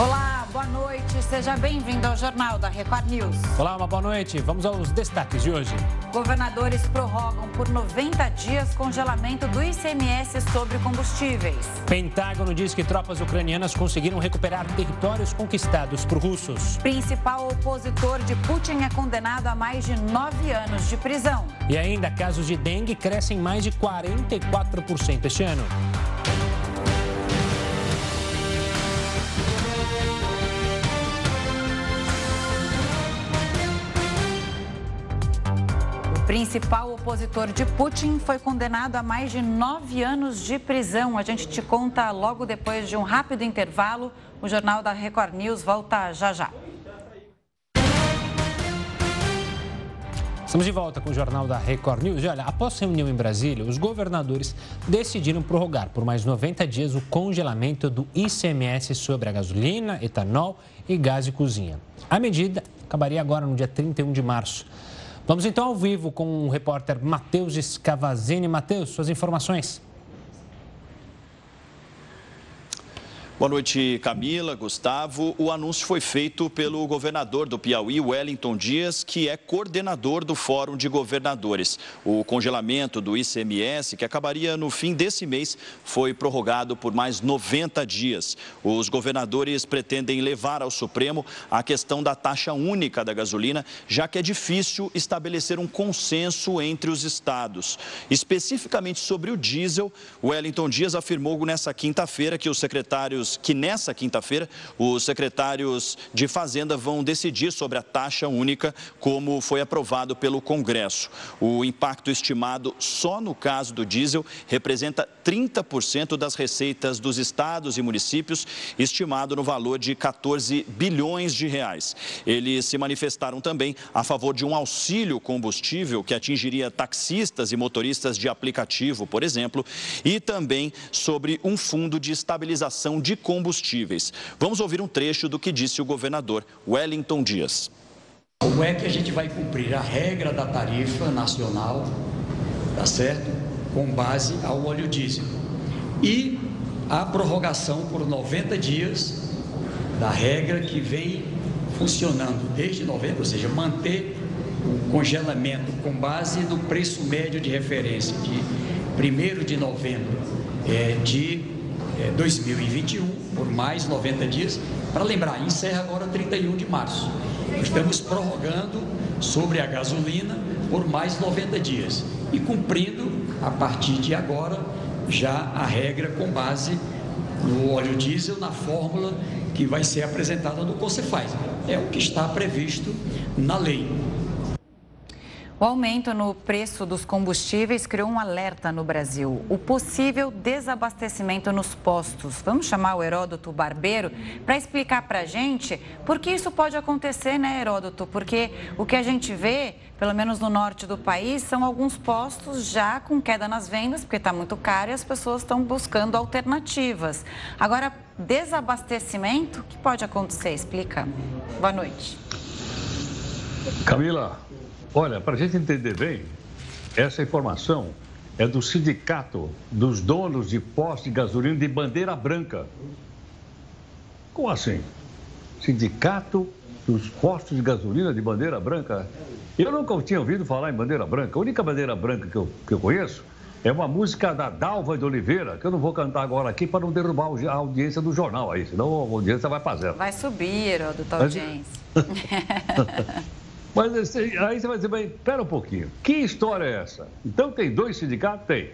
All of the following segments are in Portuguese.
Olá, boa noite. Seja bem-vindo ao Jornal da Record News. Olá, uma boa noite. Vamos aos destaques de hoje. Governadores prorrogam por 90 dias congelamento do ICMS sobre combustíveis. Pentágono diz que tropas ucranianas conseguiram recuperar territórios conquistados por russos. Principal opositor de Putin é condenado a mais de nove anos de prisão. E ainda, casos de dengue crescem mais de 44% este ano. Principal opositor de Putin foi condenado a mais de nove anos de prisão. A gente te conta logo depois de um rápido intervalo. O Jornal da Record News volta já já. Estamos de volta com o Jornal da Record News. E olha, após reunião em Brasília, os governadores decidiram prorrogar por mais 90 dias o congelamento do ICMS sobre a gasolina, etanol e gás de cozinha. A medida acabaria agora no dia 31 de março. Vamos então ao vivo com o repórter Matheus Scavazini. Matheus, suas informações. Boa noite, Camila, Gustavo. O anúncio foi feito pelo governador do Piauí, Wellington Dias, que é coordenador do Fórum de Governadores. O congelamento do ICMS, que acabaria no fim desse mês, foi prorrogado por mais 90 dias. Os governadores pretendem levar ao Supremo a questão da taxa única da gasolina, já que é difícil estabelecer um consenso entre os estados. Especificamente sobre o diesel, Wellington Dias afirmou nessa quinta-feira que os secretários que nessa quinta-feira os secretários de Fazenda vão decidir sobre a taxa única, como foi aprovado pelo Congresso. O impacto estimado só no caso do diesel representa 30% das receitas dos estados e municípios, estimado no valor de 14 bilhões de reais. Eles se manifestaram também a favor de um auxílio combustível que atingiria taxistas e motoristas de aplicativo, por exemplo, e também sobre um fundo de estabilização de combustíveis. Vamos ouvir um trecho do que disse o governador Wellington Dias. Como é que a gente vai cumprir a regra da tarifa nacional, tá certo? Com base ao óleo diesel. E a prorrogação por 90 dias da regra que vem funcionando desde novembro, ou seja, manter o congelamento com base no preço médio de referência de 1 de novembro é, de 2021 é, por mais 90 dias. Para lembrar, encerra agora 31 de março. Estamos prorrogando sobre a gasolina por mais 90 dias e cumprindo a partir de agora já a regra com base no óleo diesel na fórmula que vai ser apresentada no Concefaz. É o que está previsto na lei. O aumento no preço dos combustíveis criou um alerta no Brasil. O possível desabastecimento nos postos. Vamos chamar o Heródoto Barbeiro para explicar para a gente por que isso pode acontecer, né, Heródoto? Porque o que a gente vê, pelo menos no norte do país, são alguns postos já com queda nas vendas, porque está muito caro e as pessoas estão buscando alternativas. Agora, desabastecimento, o que pode acontecer? Explica. Boa noite. Camila, Olha, para a gente entender bem, essa informação é do Sindicato dos Donos de Postos de Gasolina de Bandeira Branca. Como assim? Sindicato dos Postos de Gasolina de Bandeira Branca? Eu nunca tinha ouvido falar em bandeira branca. A única bandeira branca que eu, que eu conheço é uma música da Dalva de Oliveira, que eu não vou cantar agora aqui para não derrubar a audiência do jornal aí, senão a audiência vai para zero. Vai subir, Heródoto, a audiência. Mas assim, aí você vai dizer, mas espera um pouquinho, que história é essa? Então tem dois sindicatos? Tem.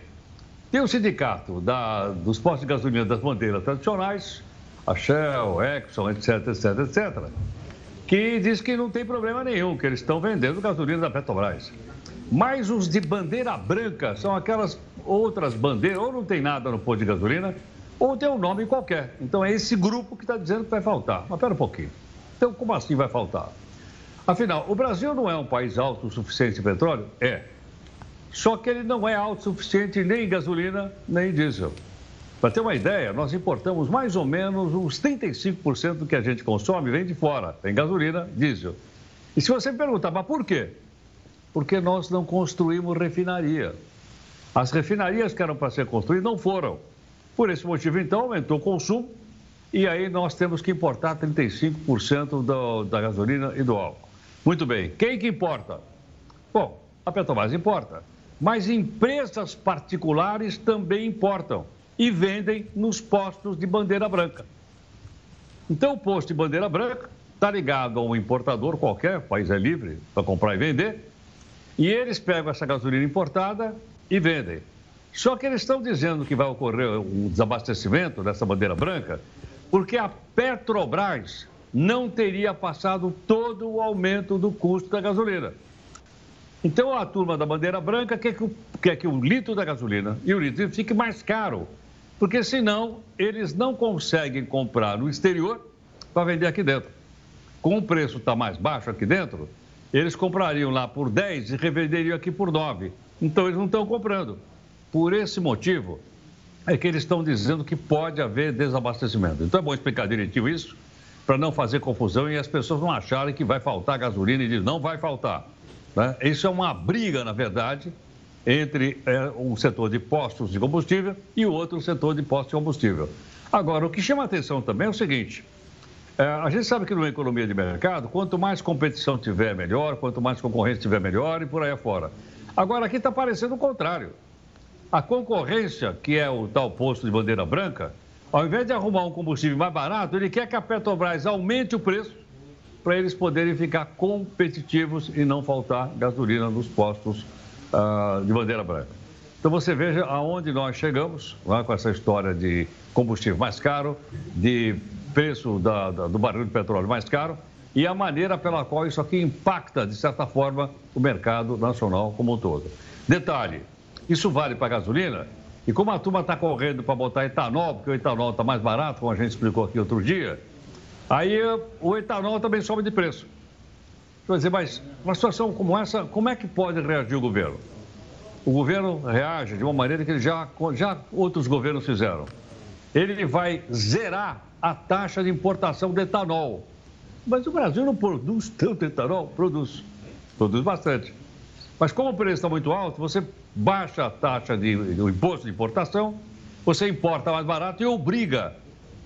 Tem o sindicato da, dos postos de gasolina das bandeiras tradicionais, a Shell, Exxon, etc, etc, etc, que diz que não tem problema nenhum, que eles estão vendendo gasolina da Petrobras. Mas os de bandeira branca são aquelas outras bandeiras, ou não tem nada no posto de gasolina, ou tem um nome qualquer. Então é esse grupo que está dizendo que vai faltar. Mas espera um pouquinho. Então como assim vai faltar? Afinal, o Brasil não é um país autossuficiente em petróleo? É. Só que ele não é autossuficiente nem em gasolina, nem em diesel. Para ter uma ideia, nós importamos mais ou menos uns 35% do que a gente consome vem de fora, tem gasolina, diesel. E se você me perguntar, mas por quê? Porque nós não construímos refinaria. As refinarias que eram para ser construídas não foram. Por esse motivo, então, aumentou o consumo e aí nós temos que importar 35% do, da gasolina e do álcool. Muito bem, quem que importa? Bom, a Petrobras importa, mas empresas particulares também importam e vendem nos postos de bandeira branca. Então, o posto de bandeira branca está ligado a um importador qualquer, o país é livre para comprar e vender, e eles pegam essa gasolina importada e vendem. Só que eles estão dizendo que vai ocorrer um desabastecimento dessa bandeira branca, porque a Petrobras não teria passado todo o aumento do custo da gasolina. Então a turma da bandeira branca quer que, quer que o litro da gasolina e o litro fique mais caro, porque senão eles não conseguem comprar no exterior para vender aqui dentro. Com o preço está mais baixo aqui dentro, eles comprariam lá por 10 e revenderiam aqui por 9. Então eles não estão comprando. Por esse motivo é que eles estão dizendo que pode haver desabastecimento. Então é bom explicar direitinho isso, para não fazer confusão e as pessoas não acharem que vai faltar gasolina e dizer não vai faltar. Né? Isso é uma briga, na verdade, entre é, um setor de postos de combustível e o outro setor de postos de combustível. Agora, o que chama atenção também é o seguinte: é, a gente sabe que numa economia de mercado, quanto mais competição tiver, melhor, quanto mais concorrência tiver, melhor e por aí afora. Agora, aqui está parecendo o contrário. A concorrência, que é o tal posto de bandeira branca, ao invés de arrumar um combustível mais barato, ele quer que a Petrobras aumente o preço para eles poderem ficar competitivos e não faltar gasolina nos postos uh, de bandeira branca. Então você veja aonde nós chegamos lá, com essa história de combustível mais caro, de preço da, da, do barril de petróleo mais caro e a maneira pela qual isso aqui impacta, de certa forma, o mercado nacional como um todo. Detalhe, isso vale para a gasolina e como a turma está correndo para botar etanol, porque o etanol está mais barato, como a gente explicou aqui outro dia, Aí o etanol também sobe de preço. Quer dizer, mas uma situação como essa, como é que pode reagir o governo? O governo reage de uma maneira que já, já outros governos fizeram. Ele vai zerar a taxa de importação de etanol. Mas o Brasil não produz tanto etanol? Produz. Produz bastante. Mas como o preço está muito alto, você baixa a taxa de, do imposto de importação, você importa mais barato e obriga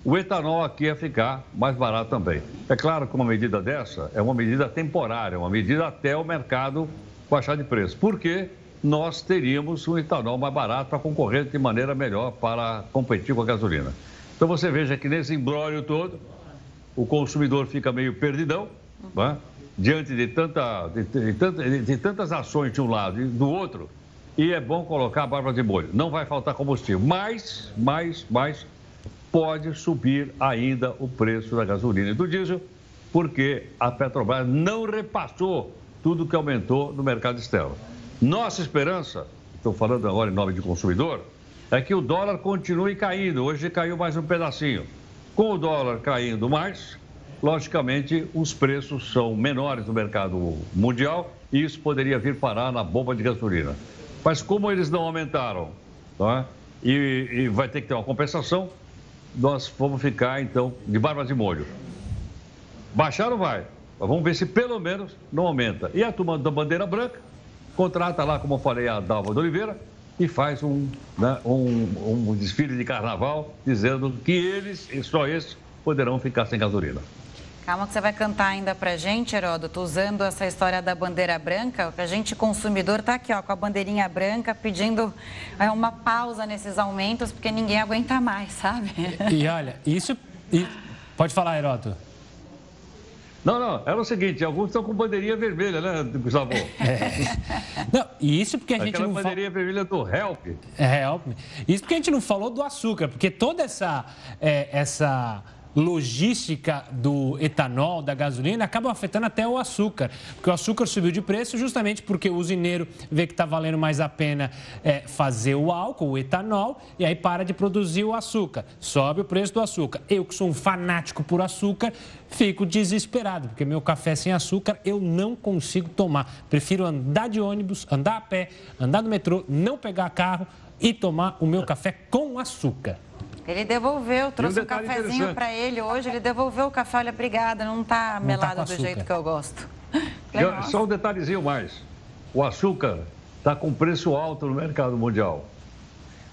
o etanol aqui ia ficar mais barato também. É claro que uma medida dessa é uma medida temporária, uma medida até o mercado baixar de preço. Porque nós teríamos um etanol mais barato para concorrer de maneira melhor para competir com a gasolina. Então você veja que nesse embrólio todo, o consumidor fica meio perdidão, né? diante de, tanta, de, de, de, de tantas ações de um lado e do outro, e é bom colocar a barba de molho. Não vai faltar combustível, mas, mais, mais pode subir ainda o preço da gasolina e do diesel, porque a Petrobras não repassou tudo que aumentou no mercado externo. Nossa esperança, estou falando agora em nome de consumidor, é que o dólar continue caindo. Hoje caiu mais um pedacinho. Com o dólar caindo mais, logicamente os preços são menores no mercado mundial e isso poderia vir parar na bomba de gasolina. Mas como eles não aumentaram tá? e, e vai ter que ter uma compensação, nós vamos ficar, então, de barbas de molho. Baixar não vai, mas vamos ver se pelo menos não aumenta. E a turma da bandeira branca contrata lá, como eu falei, a Dalva de Oliveira e faz um, né, um, um desfile de carnaval dizendo que eles, e só esses, poderão ficar sem gasolina. Calma que você vai cantar ainda pra gente, Heródoto, usando essa história da bandeira branca. A gente, consumidor, tá aqui, ó, com a bandeirinha branca, pedindo é, uma pausa nesses aumentos, porque ninguém aguenta mais, sabe? E, e olha, isso... E... Pode falar, Heródoto. Não, não, era o seguinte, alguns estão com bandeirinha vermelha, né, Gustavo? É. Não, isso porque a gente Aquela não bandeirinha vermelha do Help. É, Help. Isso porque a gente não falou do açúcar, porque toda essa... É, essa logística do etanol, da gasolina, acaba afetando até o açúcar. Porque o açúcar subiu de preço justamente porque o usineiro vê que está valendo mais a pena é, fazer o álcool, o etanol, e aí para de produzir o açúcar. Sobe o preço do açúcar. Eu, que sou um fanático por açúcar, fico desesperado, porque meu café sem açúcar eu não consigo tomar. Prefiro andar de ônibus, andar a pé, andar no metrô, não pegar carro e tomar o meu café com açúcar. Ele devolveu, trouxe um, um cafezinho para ele hoje, ele devolveu o café, olha, obrigada, não está tá melado tá do jeito que eu gosto. Eu, só um detalhezinho mais. O açúcar está com preço alto no mercado mundial.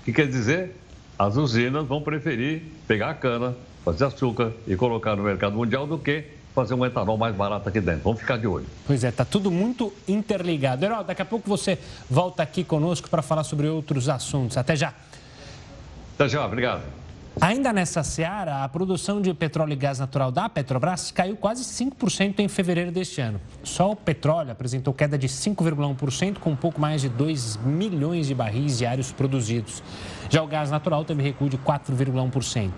O que quer dizer? As usinas vão preferir pegar a cana, fazer açúcar e colocar no mercado mundial do que fazer um etanol mais barato aqui dentro. Vamos ficar de olho. Pois é, está tudo muito interligado. Herói, daqui a pouco você volta aqui conosco para falar sobre outros assuntos. Até já. Até já, obrigado. Ainda nessa seara, a produção de petróleo e gás natural da Petrobras caiu quase 5% em fevereiro deste ano. Só o petróleo apresentou queda de 5,1%, com um pouco mais de 2 milhões de barris diários produzidos. Já o gás natural teve recuo de 4,1%.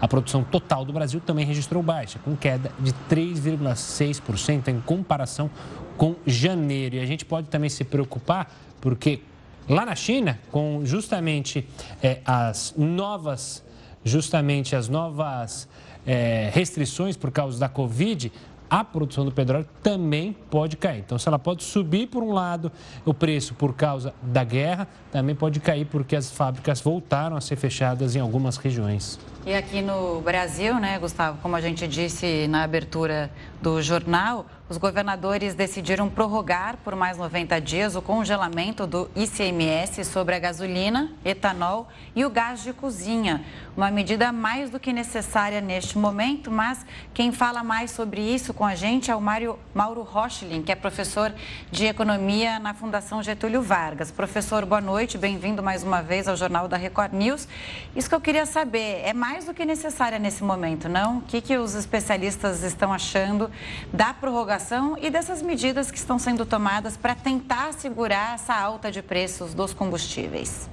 A produção total do Brasil também registrou baixa, com queda de 3,6% em comparação com janeiro. E a gente pode também se preocupar, porque lá na China, com justamente é, as novas justamente as novas é, restrições por causa da Covid, a produção do petróleo também pode cair. Então, se ela pode subir por um lado o preço por causa da guerra, também pode cair porque as fábricas voltaram a ser fechadas em algumas regiões. E aqui no Brasil, né, Gustavo, como a gente disse na abertura do jornal, os governadores decidiram prorrogar por mais 90 dias o congelamento do ICMS sobre a gasolina, etanol e o gás de cozinha. Uma medida mais do que necessária neste momento, mas quem fala mais sobre isso com a gente é o Mário, Mauro Rochlin, que é professor de economia na Fundação Getúlio Vargas. Professor, boa noite, bem-vindo mais uma vez ao Jornal da Record News. Isso que eu queria saber, é mais do que necessária nesse momento, não? O que, que os especialistas estão achando da prorrogação? e dessas medidas que estão sendo tomadas para tentar segurar essa alta de preços dos combustíveis.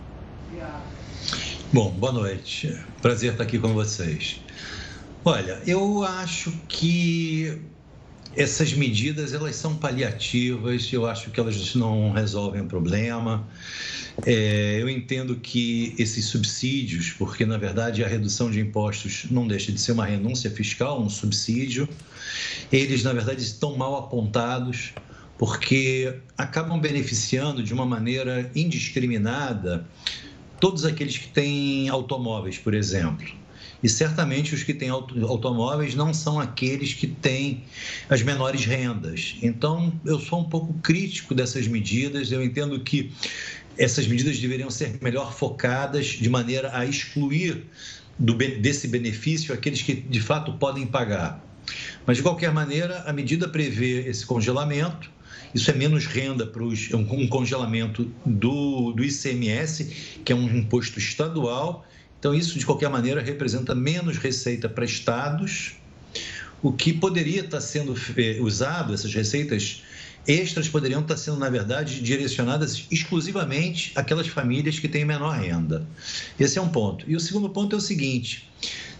Bom, boa noite. Prazer estar aqui com vocês. Olha, eu acho que essas medidas elas são paliativas, eu acho que elas não resolvem o problema. É, eu entendo que esses subsídios, porque na verdade a redução de impostos não deixa de ser uma renúncia fiscal, um subsídio, eles na verdade estão mal apontados porque acabam beneficiando de uma maneira indiscriminada todos aqueles que têm automóveis, por exemplo. E certamente os que têm automóveis não são aqueles que têm as menores rendas. Então, eu sou um pouco crítico dessas medidas. Eu entendo que essas medidas deveriam ser melhor focadas de maneira a excluir do, desse benefício aqueles que de fato podem pagar. Mas, de qualquer maneira, a medida prevê esse congelamento. Isso é menos renda para os. Um congelamento do, do ICMS, que é um imposto estadual. Então, isso, de qualquer maneira, representa menos receita para estados, o que poderia estar sendo eh, usado, essas receitas extras poderiam estar sendo, na verdade, direcionadas exclusivamente àquelas famílias que têm menor renda. Esse é um ponto. E o segundo ponto é o seguinte: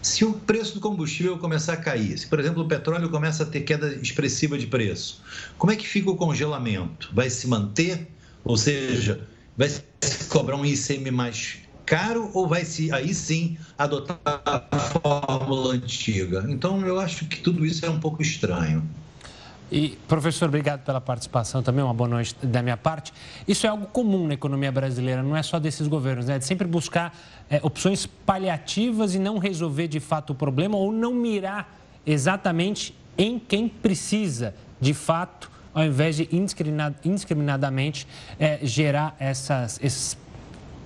se o preço do combustível começar a cair, se, por exemplo, o petróleo começa a ter queda expressiva de preço, como é que fica o congelamento? Vai se manter? Ou seja, vai se cobrar um ICM mais caro ou vai se aí sim adotar a fórmula antiga? Então eu acho que tudo isso é um pouco estranho. E, professor, obrigado pela participação também, uma boa noite da minha parte. Isso é algo comum na economia brasileira, não é só desses governos, né? De sempre buscar é, opções paliativas e não resolver de fato o problema ou não mirar exatamente em quem precisa de fato, ao invés de indiscriminadamente é, gerar essas, essas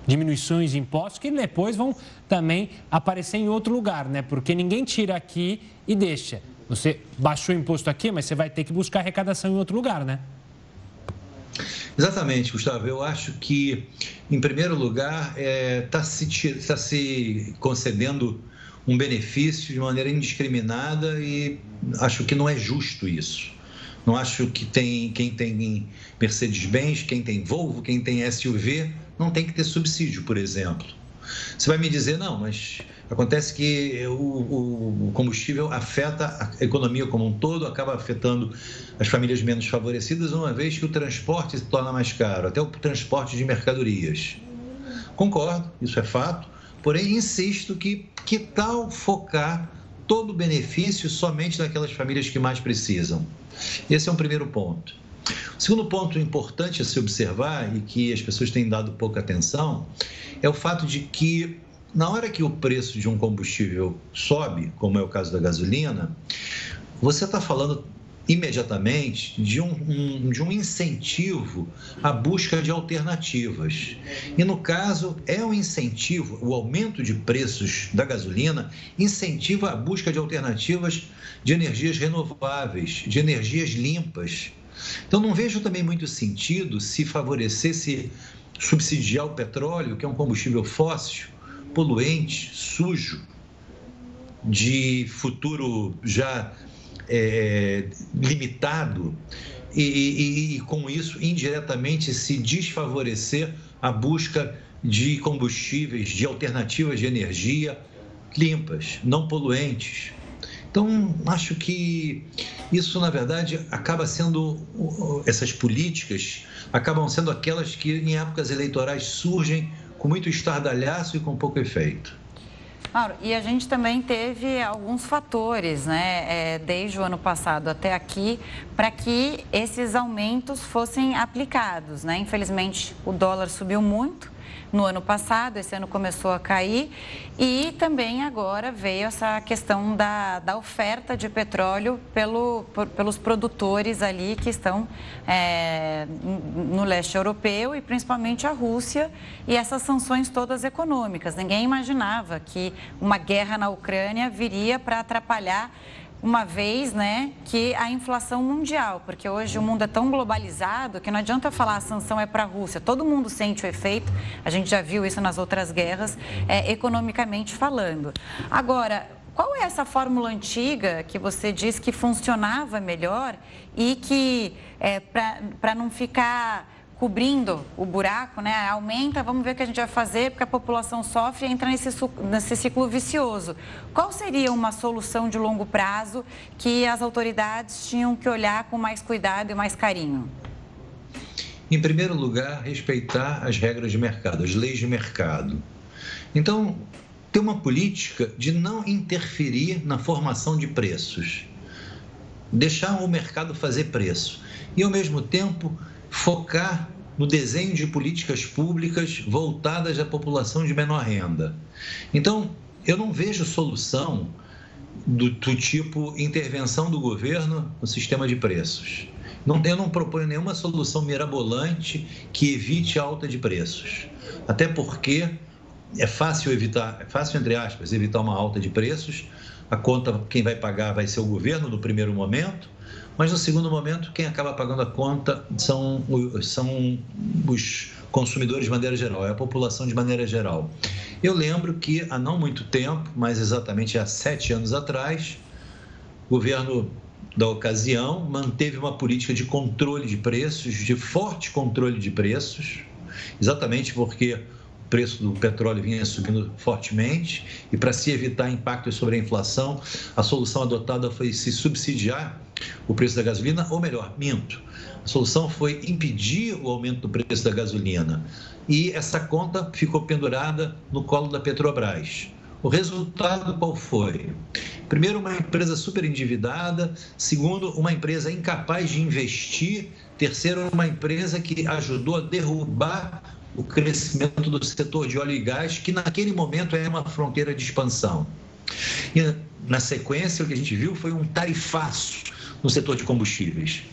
diminuições de impostos que depois vão também aparecer em outro lugar, né? Porque ninguém tira aqui e deixa. Você baixou o imposto aqui, mas você vai ter que buscar arrecadação em outro lugar, né? Exatamente, Gustavo. Eu acho que, em primeiro lugar, está é, tá se, tá se concedendo um benefício de maneira indiscriminada e acho que não é justo isso. Não acho que tem, quem tem Mercedes-Benz, quem tem Volvo, quem tem SUV, não tem que ter subsídio, por exemplo. Você vai me dizer, não, mas acontece que o, o, combustível afeta a economia como um todo, acaba afetando as famílias menos favorecidas, uma vez que o transporte se torna mais caro, até o transporte de mercadorias. Concordo, isso é fato, porém insisto que que tal focar todo o benefício somente naquelas famílias que mais precisam? Esse é um primeiro ponto. O segundo ponto importante a se observar e que as pessoas têm dado pouca atenção é o fato de que na hora que o preço de um combustível sobe, como é o caso da gasolina, você está falando imediatamente de um, um, de um incentivo à busca de alternativas. E no caso, é um incentivo, o aumento de preços da gasolina incentiva a busca de alternativas de energias renováveis, de energias limpas. Então, não vejo também muito sentido se favorecesse subsidiar o petróleo, que é um combustível fóssil, poluente, sujo, de futuro já é, limitado e, e, e, com isso, indiretamente, se desfavorecer a busca de combustíveis, de alternativas de energia limpas, não poluentes. Então, acho que isso, na verdade, acaba sendo, essas políticas acabam sendo aquelas que, em épocas eleitorais, surgem com muito estardalhaço e com pouco efeito. Mauro, e a gente também teve alguns fatores, né, é, desde o ano passado até aqui, para que esses aumentos fossem aplicados, né? Infelizmente, o dólar subiu muito no ano passado, esse ano começou a cair e também agora veio essa questão da, da oferta de petróleo pelo, por, pelos produtores ali que estão é, no leste europeu e principalmente a Rússia e essas sanções todas econômicas. Ninguém imaginava que uma guerra na Ucrânia viria para atrapalhar uma vez, né, que a inflação mundial, porque hoje o mundo é tão globalizado que não adianta falar a sanção é para a Rússia, todo mundo sente o efeito, a gente já viu isso nas outras guerras, é, economicamente falando. Agora, qual é essa fórmula antiga que você diz que funcionava melhor e que, é, para não ficar cobrindo o buraco, né? Aumenta, vamos ver o que a gente vai fazer, porque a população sofre e entra nesse, nesse ciclo vicioso. Qual seria uma solução de longo prazo que as autoridades tinham que olhar com mais cuidado e mais carinho? Em primeiro lugar, respeitar as regras de mercado, as leis de mercado. Então, ter uma política de não interferir na formação de preços. Deixar o mercado fazer preço. E, ao mesmo tempo, focar no desenho de políticas públicas voltadas à população de menor renda. Então, eu não vejo solução do, do tipo intervenção do governo no sistema de preços. Não, eu não proponho nenhuma solução mirabolante que evite alta de preços. Até porque é fácil evitar, é fácil, entre aspas, evitar uma alta de preços. A conta, quem vai pagar vai ser o governo no primeiro momento mas no segundo momento, quem acaba pagando a conta são, são os consumidores de maneira geral, é a população de maneira geral. Eu lembro que há não muito tempo, mais exatamente há sete anos atrás, o governo da ocasião manteve uma política de controle de preços, de forte controle de preços, exatamente porque preço do petróleo vinha subindo fortemente e para se evitar impactos sobre a inflação, a solução adotada foi se subsidiar o preço da gasolina, ou melhor, minto. A solução foi impedir o aumento do preço da gasolina e essa conta ficou pendurada no colo da Petrobras. O resultado qual foi? Primeiro, uma empresa super endividada. Segundo, uma empresa incapaz de investir. Terceiro, uma empresa que ajudou a derrubar o crescimento do setor de óleo e gás, que naquele momento era uma fronteira de expansão. E na sequência, o que a gente viu foi um tarifaço no setor de combustíveis.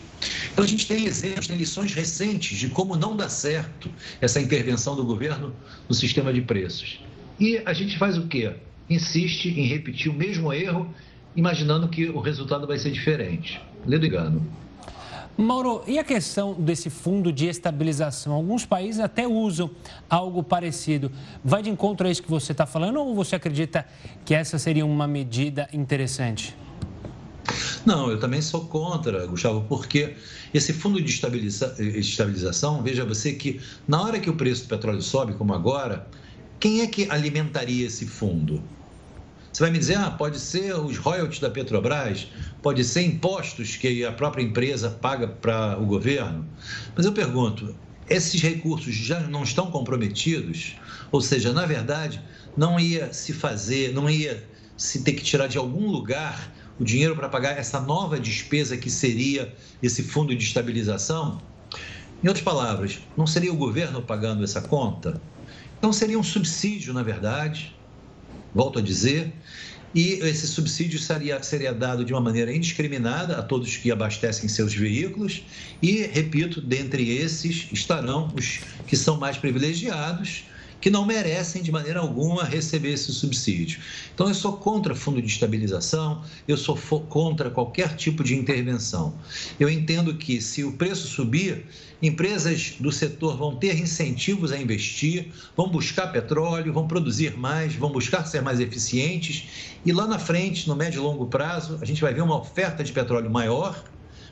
Então, a gente tem exemplos, tem lições recentes de como não dá certo essa intervenção do governo no sistema de preços. E a gente faz o quê? Insiste em repetir o mesmo erro, imaginando que o resultado vai ser diferente. Ledo engano. Mauro, e a questão desse fundo de estabilização? Alguns países até usam algo parecido. Vai de encontro a isso que você está falando ou você acredita que essa seria uma medida interessante? Não, eu também sou contra, Gustavo, porque esse fundo de estabiliza estabilização, veja você que na hora que o preço do petróleo sobe, como agora, quem é que alimentaria esse fundo? Você vai me dizer, ah, pode ser os royalties da Petrobras, pode ser impostos que a própria empresa paga para o governo. Mas eu pergunto, esses recursos já não estão comprometidos? Ou seja, na verdade, não ia se fazer, não ia se ter que tirar de algum lugar o dinheiro para pagar essa nova despesa que seria esse fundo de estabilização? Em outras palavras, não seria o governo pagando essa conta? Então seria um subsídio, na verdade, volto a dizer, e esse subsídio seria, seria dado de uma maneira indiscriminada a todos que abastecem seus veículos e, repito, dentre esses estarão os que são mais privilegiados, que não merecem de maneira alguma receber esse subsídio. Então, eu sou contra fundo de estabilização, eu sou contra qualquer tipo de intervenção. Eu entendo que se o preço subir, empresas do setor vão ter incentivos a investir, vão buscar petróleo, vão produzir mais, vão buscar ser mais eficientes e lá na frente, no médio e longo prazo, a gente vai ver uma oferta de petróleo maior,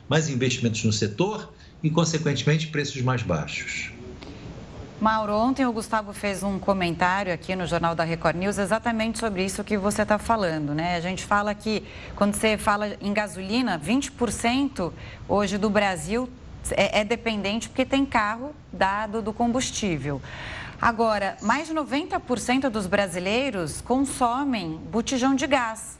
mais investimentos no setor e, consequentemente, preços mais baixos. Mauro, ontem o Gustavo fez um comentário aqui no Jornal da Record News exatamente sobre isso que você está falando, né? A gente fala que quando você fala em gasolina, 20% hoje do Brasil é, é dependente porque tem carro dado do combustível. Agora, mais de 90% dos brasileiros consomem botijão de gás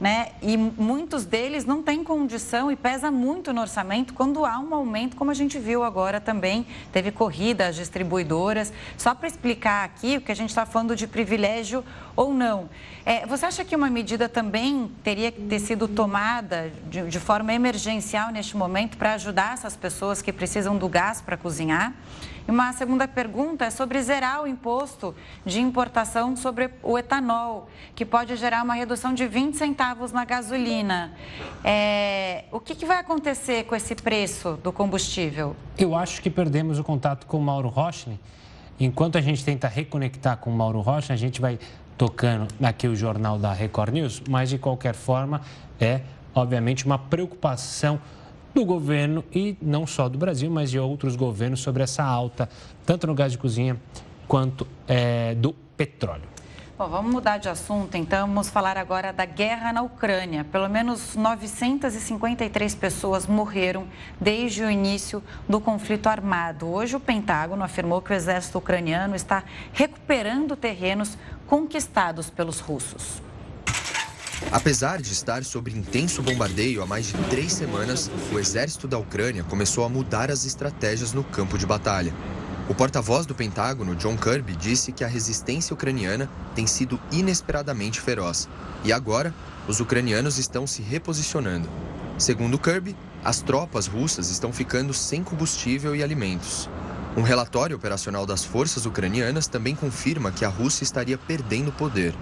né? E muitos deles não têm condição e pesa muito no orçamento quando há um aumento, como a gente viu agora também, teve corrida às distribuidoras. Só para explicar aqui o que a gente está falando de privilégio ou não. É, você acha que uma medida também teria que ter sido tomada de, de forma emergencial neste momento para ajudar essas pessoas que precisam do gás para cozinhar? E uma segunda pergunta é sobre zerar o imposto de importação sobre o etanol, que pode gerar uma redução de 20 centavos na gasolina. É, o que, que vai acontecer com esse preço do combustível? Eu acho que perdemos o contato com o Mauro Rochlin. Enquanto a gente tenta reconectar com o Mauro Rocha, a gente vai tocando aqui o jornal da Record News, mas de qualquer forma é, obviamente, uma preocupação do governo e não só do Brasil, mas de outros governos sobre essa alta, tanto no gás de cozinha quanto é, do petróleo. Bom, vamos mudar de assunto, então. Vamos falar agora da guerra na Ucrânia. Pelo menos 953 pessoas morreram desde o início do conflito armado. Hoje, o Pentágono afirmou que o exército ucraniano está recuperando terrenos conquistados pelos russos. Apesar de estar sob intenso bombardeio há mais de três semanas, o exército da Ucrânia começou a mudar as estratégias no campo de batalha. O porta-voz do Pentágono, John Kirby, disse que a resistência ucraniana tem sido inesperadamente feroz e agora os ucranianos estão se reposicionando. Segundo Kirby, as tropas russas estão ficando sem combustível e alimentos. Um relatório operacional das forças ucranianas também confirma que a Rússia estaria perdendo poder.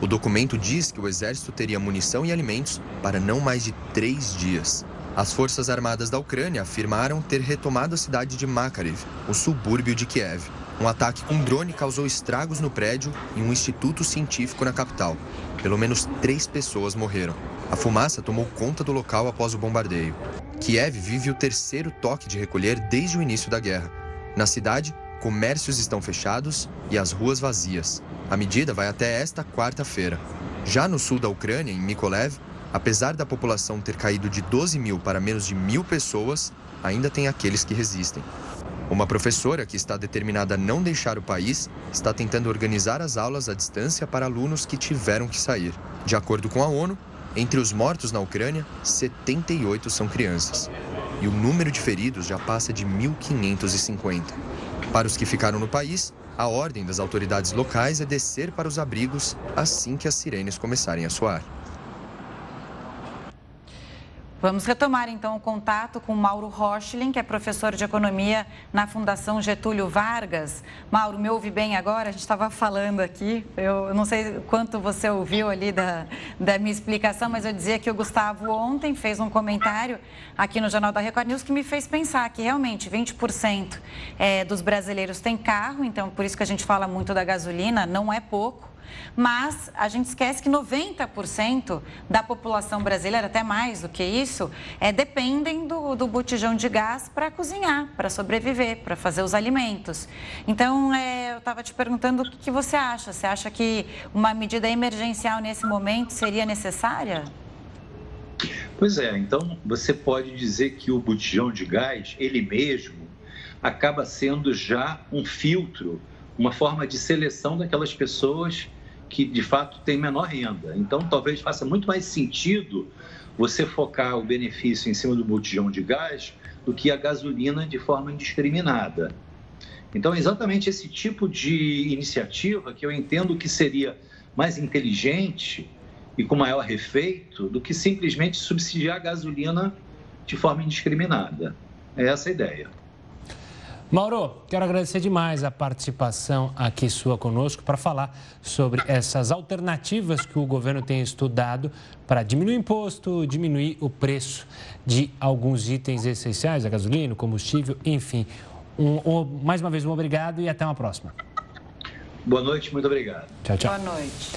O documento diz que o exército teria munição e alimentos para não mais de três dias. As Forças Armadas da Ucrânia afirmaram ter retomado a cidade de Makariv, o subúrbio de Kiev. Um ataque com drone causou estragos no prédio e um instituto científico na capital. Pelo menos três pessoas morreram. A fumaça tomou conta do local após o bombardeio. Kiev vive o terceiro toque de recolher desde o início da guerra. Na cidade, comércios estão fechados e as ruas vazias. A medida vai até esta quarta-feira. Já no sul da Ucrânia, em Mykolaiv, apesar da população ter caído de 12 mil para menos de mil pessoas, ainda tem aqueles que resistem. Uma professora que está determinada a não deixar o país está tentando organizar as aulas à distância para alunos que tiveram que sair. De acordo com a ONU, entre os mortos na Ucrânia, 78 são crianças. E o número de feridos já passa de 1.550. Para os que ficaram no país, a ordem das autoridades locais é descer para os abrigos assim que as sirenes começarem a soar. Vamos retomar então o contato com Mauro Rochlin, que é professor de economia na Fundação Getúlio Vargas. Mauro, me ouve bem agora? A gente estava falando aqui, eu não sei quanto você ouviu ali da, da minha explicação, mas eu dizia que o Gustavo ontem fez um comentário aqui no Jornal da Record News que me fez pensar que realmente 20% é, dos brasileiros têm carro, então por isso que a gente fala muito da gasolina, não é pouco. Mas a gente esquece que 90% da população brasileira, até mais do que isso, é, dependem do, do botijão de gás para cozinhar, para sobreviver, para fazer os alimentos. Então, é, eu estava te perguntando o que, que você acha. Você acha que uma medida emergencial nesse momento seria necessária? Pois é, então você pode dizer que o botijão de gás, ele mesmo, acaba sendo já um filtro, uma forma de seleção daquelas pessoas que de fato tem menor renda. Então, talvez faça muito mais sentido você focar o benefício em cima do botijão de gás do que a gasolina de forma indiscriminada. Então, é exatamente esse tipo de iniciativa que eu entendo que seria mais inteligente e com maior refeito do que simplesmente subsidiar a gasolina de forma indiscriminada. É essa a ideia. Mauro, quero agradecer demais a participação aqui sua conosco para falar sobre essas alternativas que o governo tem estudado para diminuir o imposto, diminuir o preço de alguns itens essenciais, a gasolina, o combustível, enfim. Um, um, mais uma vez, um obrigado e até uma próxima. Boa noite, muito obrigado. Tchau, tchau. Boa noite.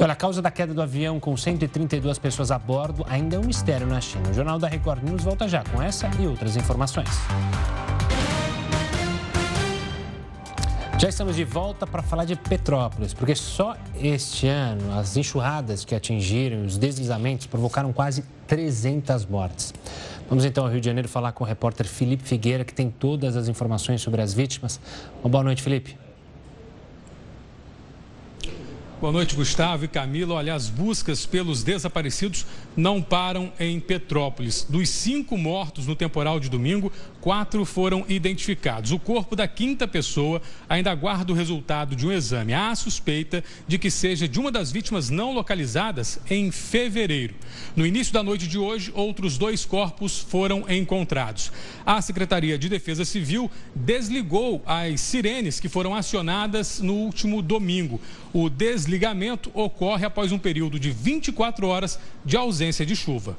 Olha, a causa da queda do avião com 132 pessoas a bordo ainda é um mistério na China. O Jornal da Record News volta já com essa e outras informações. Já estamos de volta para falar de Petrópolis, porque só este ano as enxurradas que atingiram os deslizamentos provocaram quase 300 mortes. Vamos então ao Rio de Janeiro falar com o repórter Felipe Figueira, que tem todas as informações sobre as vítimas. Uma boa noite, Felipe. Boa noite, Gustavo e Camila. Olha, as buscas pelos desaparecidos não param em Petrópolis. Dos cinco mortos no temporal de domingo, quatro foram identificados. O corpo da quinta pessoa ainda aguarda o resultado de um exame. Há suspeita de que seja de uma das vítimas não localizadas em fevereiro. No início da noite de hoje, outros dois corpos foram encontrados. A Secretaria de Defesa Civil desligou as sirenes que foram acionadas no último domingo. O desligamento ocorre após um período de 24 horas de ausência de chuva.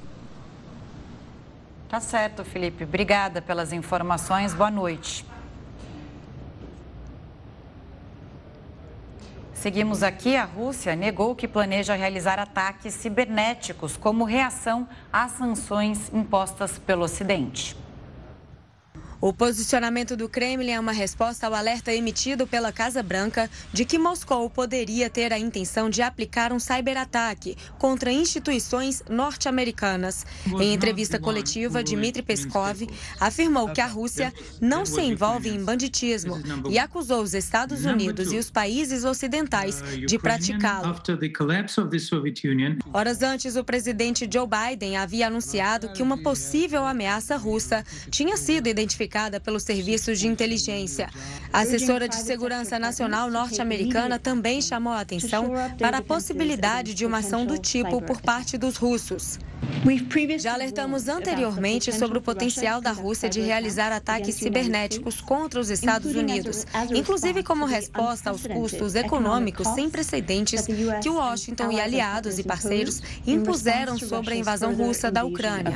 Tá certo, Felipe. Obrigada pelas informações. Boa noite. Seguimos aqui. A Rússia negou que planeja realizar ataques cibernéticos como reação às sanções impostas pelo Ocidente. O posicionamento do Kremlin é uma resposta ao alerta emitido pela Casa Branca de que Moscou poderia ter a intenção de aplicar um cyberataque contra instituições norte-americanas. Em entrevista coletiva, Dmitry Peskov afirmou que a Rússia não se envolve em banditismo e acusou os Estados Unidos e os países ocidentais de praticá-lo. Horas antes, o presidente Joe Biden havia anunciado que uma possível ameaça russa tinha sido identificada identificada pelos serviços de inteligência. A assessora de segurança nacional norte-americana também chamou a atenção para a possibilidade de uma ação do tipo por parte dos russos. Já alertamos anteriormente sobre o potencial da Rússia de realizar ataques cibernéticos contra os Estados Unidos, inclusive como resposta aos custos econômicos sem precedentes que Washington e aliados e parceiros impuseram sobre a invasão russa da Ucrânia.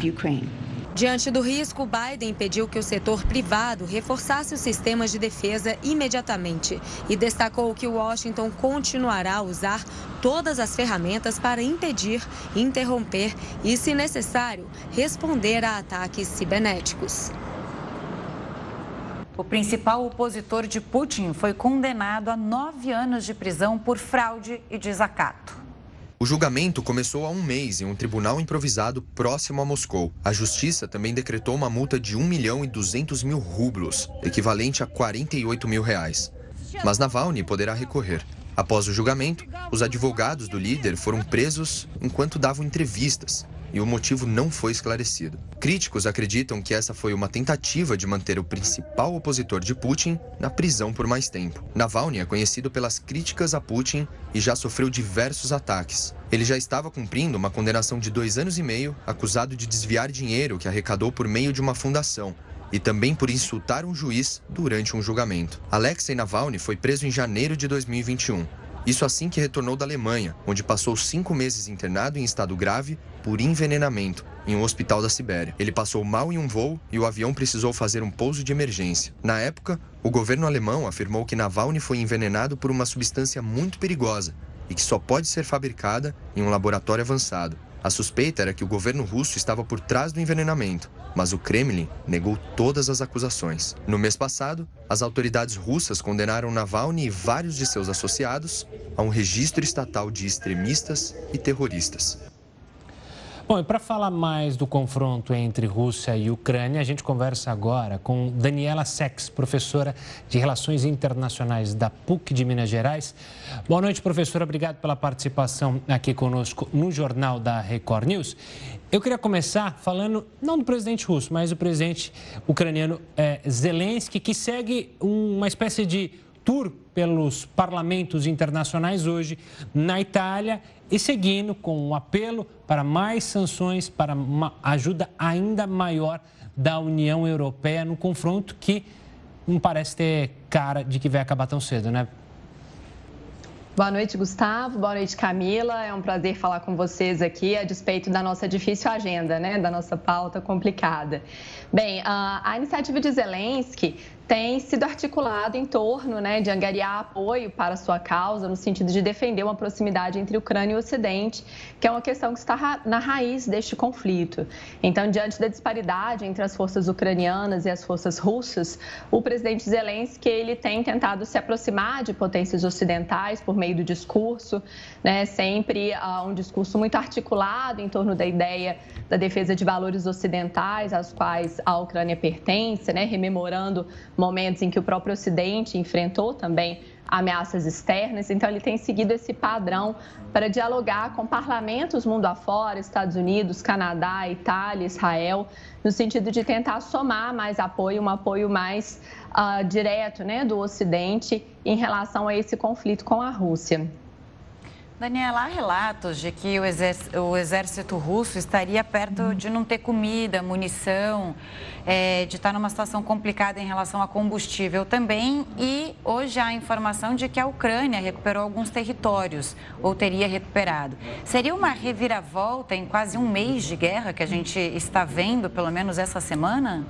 Diante do risco, Biden pediu que o setor privado reforçasse os sistemas de defesa imediatamente e destacou que Washington continuará a usar todas as ferramentas para impedir, interromper e, se necessário, responder a ataques cibernéticos. O principal opositor de Putin foi condenado a nove anos de prisão por fraude e desacato. O julgamento começou há um mês em um tribunal improvisado próximo a Moscou. A justiça também decretou uma multa de 1 milhão e 200 mil rublos, equivalente a 48 mil reais. Mas Navalny poderá recorrer. Após o julgamento, os advogados do líder foram presos enquanto davam entrevistas e o motivo não foi esclarecido. Críticos acreditam que essa foi uma tentativa de manter o principal opositor de Putin na prisão por mais tempo. Navalny é conhecido pelas críticas a Putin e já sofreu diversos ataques. Ele já estava cumprindo uma condenação de dois anos e meio, acusado de desviar dinheiro que arrecadou por meio de uma fundação e também por insultar um juiz durante um julgamento. Alexei Navalny foi preso em janeiro de 2021. Isso assim que retornou da Alemanha, onde passou cinco meses internado em estado grave por envenenamento em um hospital da Sibéria. Ele passou mal em um voo e o avião precisou fazer um pouso de emergência. Na época, o governo alemão afirmou que Navalny foi envenenado por uma substância muito perigosa e que só pode ser fabricada em um laboratório avançado. A suspeita era que o governo russo estava por trás do envenenamento, mas o Kremlin negou todas as acusações. No mês passado, as autoridades russas condenaram Navalny e vários de seus associados a um registro estatal de extremistas e terroristas. Bom, e para falar mais do confronto entre Rússia e Ucrânia, a gente conversa agora com Daniela Sex, professora de Relações Internacionais da PUC de Minas Gerais. Boa noite, professora. Obrigado pela participação aqui conosco no Jornal da Record News. Eu queria começar falando, não do presidente russo, mas do presidente ucraniano é, Zelensky, que segue uma espécie de tour pelos parlamentos internacionais hoje na Itália e seguindo com um apelo para mais sanções, para uma ajuda ainda maior da União Europeia no confronto que não parece ter cara de que vai acabar tão cedo, né? Boa noite, Gustavo. Boa noite, Camila. É um prazer falar com vocês aqui a despeito da nossa difícil agenda, né? Da nossa pauta complicada. Bem, a iniciativa de Zelensky tem sido articulado em torno né, de angariar apoio para sua causa, no sentido de defender uma proximidade entre Ucrânia e Ocidente, que é uma questão que está na raiz deste conflito. Então, diante da disparidade entre as forças ucranianas e as forças russas, o presidente Zelensky ele tem tentado se aproximar de potências ocidentais por meio do discurso, né, sempre uh, um discurso muito articulado em torno da ideia da defesa de valores ocidentais, aos quais a Ucrânia pertence, né, rememorando momentos em que o próprio Ocidente enfrentou também ameaças externas. Então, ele tem seguido esse padrão para dialogar com parlamentos mundo afora, Estados Unidos, Canadá, Itália, Israel, no sentido de tentar somar mais apoio, um apoio mais uh, direto né, do Ocidente em relação a esse conflito com a Rússia. Daniela, há relatos de que o exército, o exército russo estaria perto de não ter comida, munição, é, de estar numa situação complicada em relação a combustível também. E hoje há a informação de que a Ucrânia recuperou alguns territórios, ou teria recuperado. Seria uma reviravolta em quase um mês de guerra que a gente está vendo, pelo menos essa semana?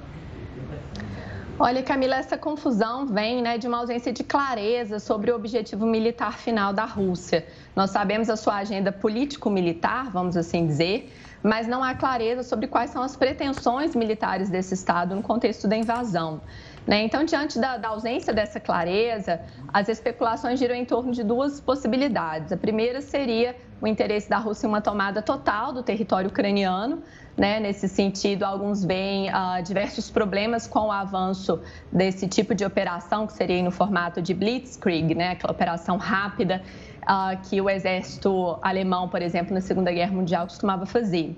Olha, Camila, essa confusão vem né, de uma ausência de clareza sobre o objetivo militar final da Rússia. Nós sabemos a sua agenda político-militar, vamos assim dizer, mas não há clareza sobre quais são as pretensões militares desse Estado no contexto da invasão. Né? Então, diante da, da, ausência dessa clareza, as especulações giram em torno de duas possibilidades. A primeira seria o interesse da Rússia em uma tomada total do território ucraniano, né? Nesse sentido, alguns veem uh, diversos problemas com o avanço desse tipo de operação, que seria no formato de Blitzkrieg, né? aquela operação rápida uh, que o exército alemão, por exemplo, na Segunda Guerra Mundial costumava fazer.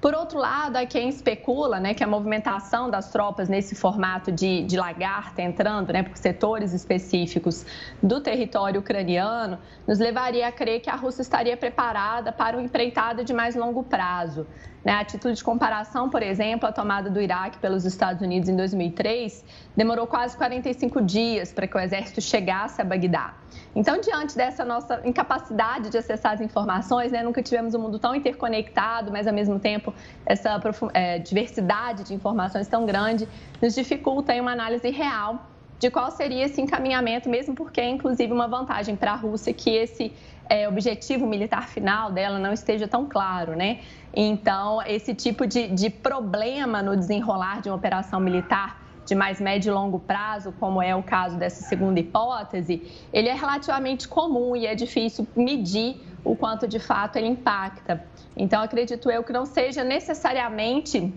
Por outro lado, há quem especula né, que a movimentação das tropas nesse formato de, de lagarta entrando né, por setores específicos do território ucraniano nos levaria a crer que a Rússia estaria preparada para uma empreitada de mais longo prazo. Né? A título de comparação, por exemplo, a tomada do Iraque pelos Estados Unidos em 2003 demorou quase 45 dias para que o exército chegasse a Bagdá. Então, diante dessa nossa incapacidade de acessar as informações, né, nunca tivemos um mundo tão interconectado, mas ao mesmo tempo essa é, diversidade de informações tão grande nos dificulta uma análise real de qual seria esse encaminhamento, mesmo porque é inclusive uma vantagem para a Rússia que esse é, objetivo militar final dela não esteja tão claro, né? Então, esse tipo de, de problema no desenrolar de uma operação militar de mais médio e longo prazo, como é o caso dessa segunda hipótese, ele é relativamente comum e é difícil medir o quanto de fato ele impacta. Então, acredito eu que não seja necessariamente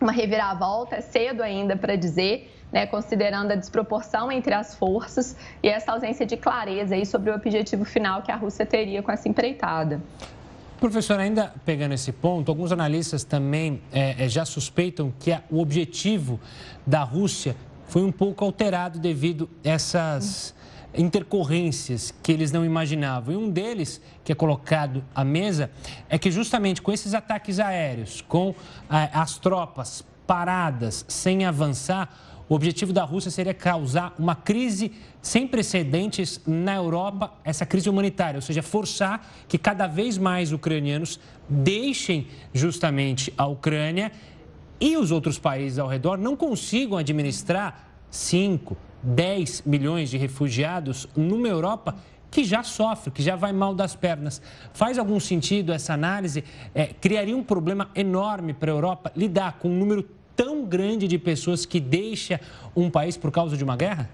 uma reviravolta, é cedo ainda para dizer, né, considerando a desproporção entre as forças e essa ausência de clareza aí sobre o objetivo final que a Rússia teria com essa empreitada. Professor, ainda pegando esse ponto, alguns analistas também é, é, já suspeitam que a, o objetivo da Rússia foi um pouco alterado devido a essas intercorrências que eles não imaginavam. E um deles, que é colocado à mesa, é que justamente com esses ataques aéreos, com é, as tropas paradas, sem avançar, o objetivo da Rússia seria causar uma crise sem precedentes na Europa, essa crise humanitária, ou seja, forçar que cada vez mais ucranianos deixem justamente a Ucrânia e os outros países ao redor não consigam administrar 5, 10 milhões de refugiados numa Europa que já sofre, que já vai mal das pernas. Faz algum sentido essa análise? É, criaria um problema enorme para a Europa lidar com um número tão grande de pessoas que deixa um país por causa de uma guerra?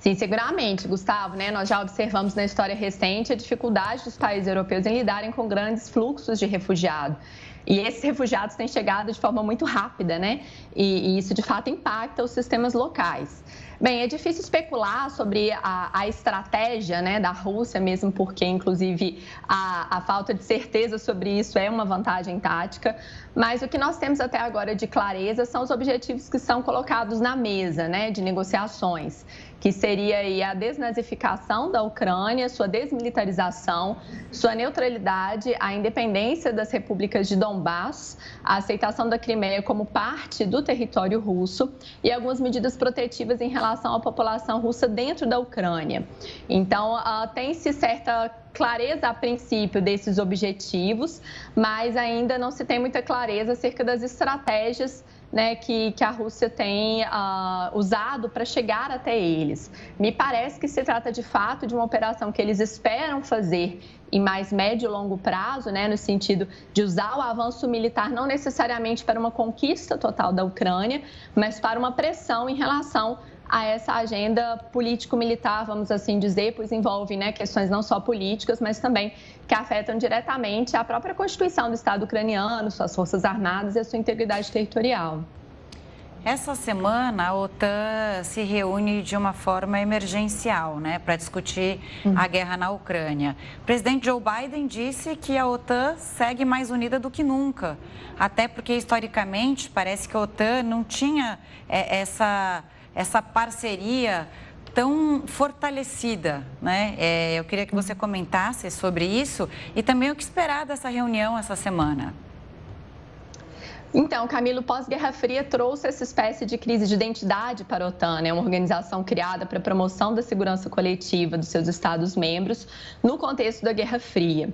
Sim, seguramente, Gustavo. Né? Nós já observamos na história recente a dificuldade dos países europeus em lidarem com grandes fluxos de refugiados. E esses refugiados têm chegado de forma muito rápida, né? E, e isso de fato impacta os sistemas locais. Bem, é difícil especular sobre a, a estratégia né, da Rússia, mesmo porque, inclusive, a, a falta de certeza sobre isso é uma vantagem tática. Mas o que nós temos até agora de clareza são os objetivos que são colocados na mesa né, de negociações que seria a desnazificação da Ucrânia, sua desmilitarização, sua neutralidade, a independência das repúblicas de Donbass, a aceitação da Crimeia como parte do território russo e algumas medidas protetivas em relação à população russa dentro da Ucrânia. Então, uh, tem-se certa clareza a princípio desses objetivos, mas ainda não se tem muita clareza acerca das estratégias né, que, que a Rússia tem uh, usado para chegar até eles. Me parece que se trata de fato de uma operação que eles esperam fazer em mais médio e longo prazo, né, no sentido de usar o avanço militar não necessariamente para uma conquista total da Ucrânia, mas para uma pressão em relação a essa agenda político-militar, vamos assim dizer, pois envolve né, questões não só políticas, mas também que afetam diretamente a própria Constituição do Estado ucraniano, suas forças armadas e a sua integridade territorial. Essa semana a OTAN se reúne de uma forma emergencial, né, para discutir a uhum. guerra na Ucrânia. O presidente Joe Biden disse que a OTAN segue mais unida do que nunca, até porque historicamente parece que a OTAN não tinha é, essa essa parceria tão fortalecida, né? É, eu queria que você comentasse sobre isso e também o que esperar dessa reunião essa semana. Então, Camilo, pós-Guerra Fria trouxe essa espécie de crise de identidade para a OTAN, né? uma organização criada para a promoção da segurança coletiva dos seus Estados-membros no contexto da Guerra Fria.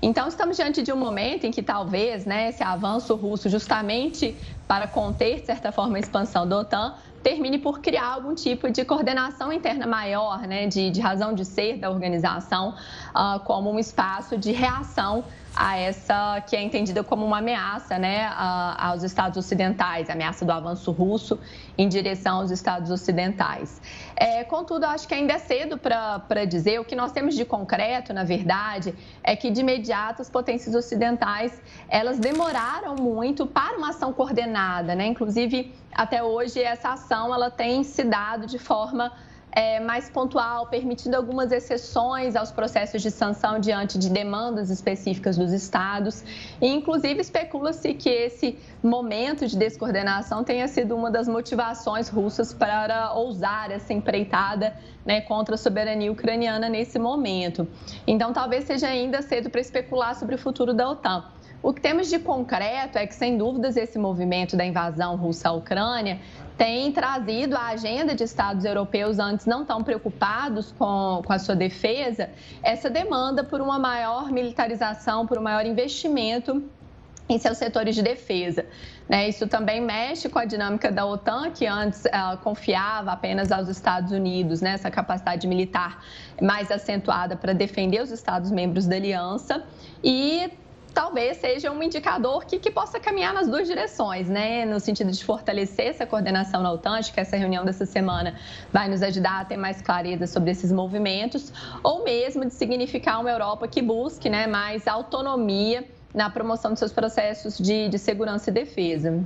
Então, estamos diante de um momento em que talvez né, esse avanço russo, justamente para conter, de certa forma, a expansão da OTAN, termine por criar algum tipo de coordenação interna maior, né, de, de razão de ser da organização, uh, como um espaço de reação a essa que é entendida como uma ameaça né, aos Estados ocidentais, ameaça do avanço russo em direção aos Estados ocidentais. É, contudo, acho que ainda é cedo para dizer. O que nós temos de concreto, na verdade, é que de imediato as potências ocidentais elas demoraram muito para uma ação coordenada, né? Inclusive, até hoje essa ação ela tem se dado de forma é, mais pontual, permitindo algumas exceções aos processos de sanção diante de demandas específicas dos estados. E, inclusive, especula-se que esse momento de descoordenação tenha sido uma das motivações russas para ousar essa empreitada né, contra a soberania ucraniana nesse momento. Então, talvez seja ainda cedo para especular sobre o futuro da OTAN. O que temos de concreto é que, sem dúvidas, esse movimento da invasão russa à Ucrânia tem trazido a agenda de estados europeus antes não tão preocupados com, com a sua defesa, essa demanda por uma maior militarização, por um maior investimento em seus setores de defesa. Né? Isso também mexe com a dinâmica da OTAN, que antes confiava apenas aos Estados Unidos né? capacidade militar mais acentuada para defender os Estados-membros da aliança. E talvez seja um indicador que, que possa caminhar nas duas direções, né? No sentido de fortalecer essa coordenação na OTAN, acho que essa reunião dessa semana vai nos ajudar a ter mais clareza sobre esses movimentos, ou mesmo de significar uma Europa que busque né, mais autonomia na promoção dos seus processos de, de segurança e defesa.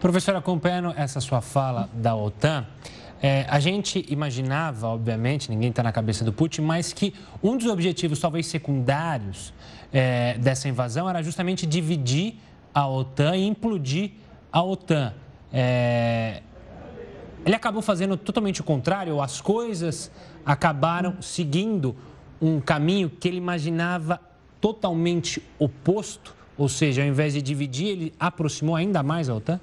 Professora, acompanhando essa sua fala da OTAN, é, a gente imaginava, obviamente, ninguém está na cabeça do Putin, mas que um dos objetivos, talvez secundários, é, dessa invasão era justamente dividir a OTAN e implodir a OTAN. É, ele acabou fazendo totalmente o contrário, as coisas acabaram seguindo um caminho que ele imaginava totalmente oposto, ou seja, ao invés de dividir, ele aproximou ainda mais a OTAN?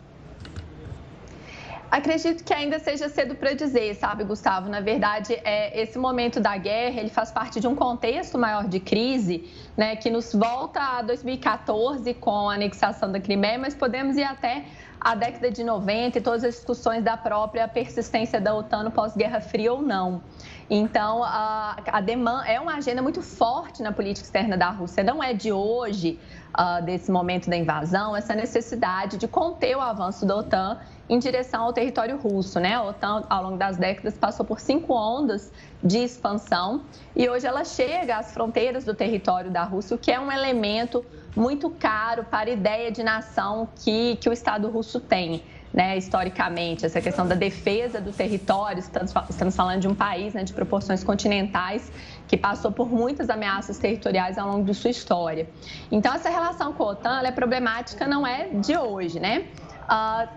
Acredito que ainda seja cedo para dizer, sabe, Gustavo? Na verdade, é, esse momento da guerra ele faz parte de um contexto maior de crise, né, que nos volta a 2014 com a anexação da Crimeia, mas podemos ir até a década de 90 e todas as discussões da própria persistência da OTAN no pós-Guerra Fria ou não. Então, a, a demanda é uma agenda muito forte na política externa da Rússia. Não é de hoje, uh, desse momento da invasão, essa necessidade de conter o avanço da OTAN em direção ao território russo. Né? A OTAN, ao longo das décadas, passou por cinco ondas de expansão e hoje ela chega às fronteiras do território da Rússia, o que é um elemento muito caro para a ideia de nação que, que o Estado russo tem. né, historicamente, essa questão da defesa do território. Estamos falando de um país né, de proporções continentais que passou por muitas ameaças territoriais ao longo de sua história. Então, essa relação com a OTAN é problemática, não é de hoje, né? Uh,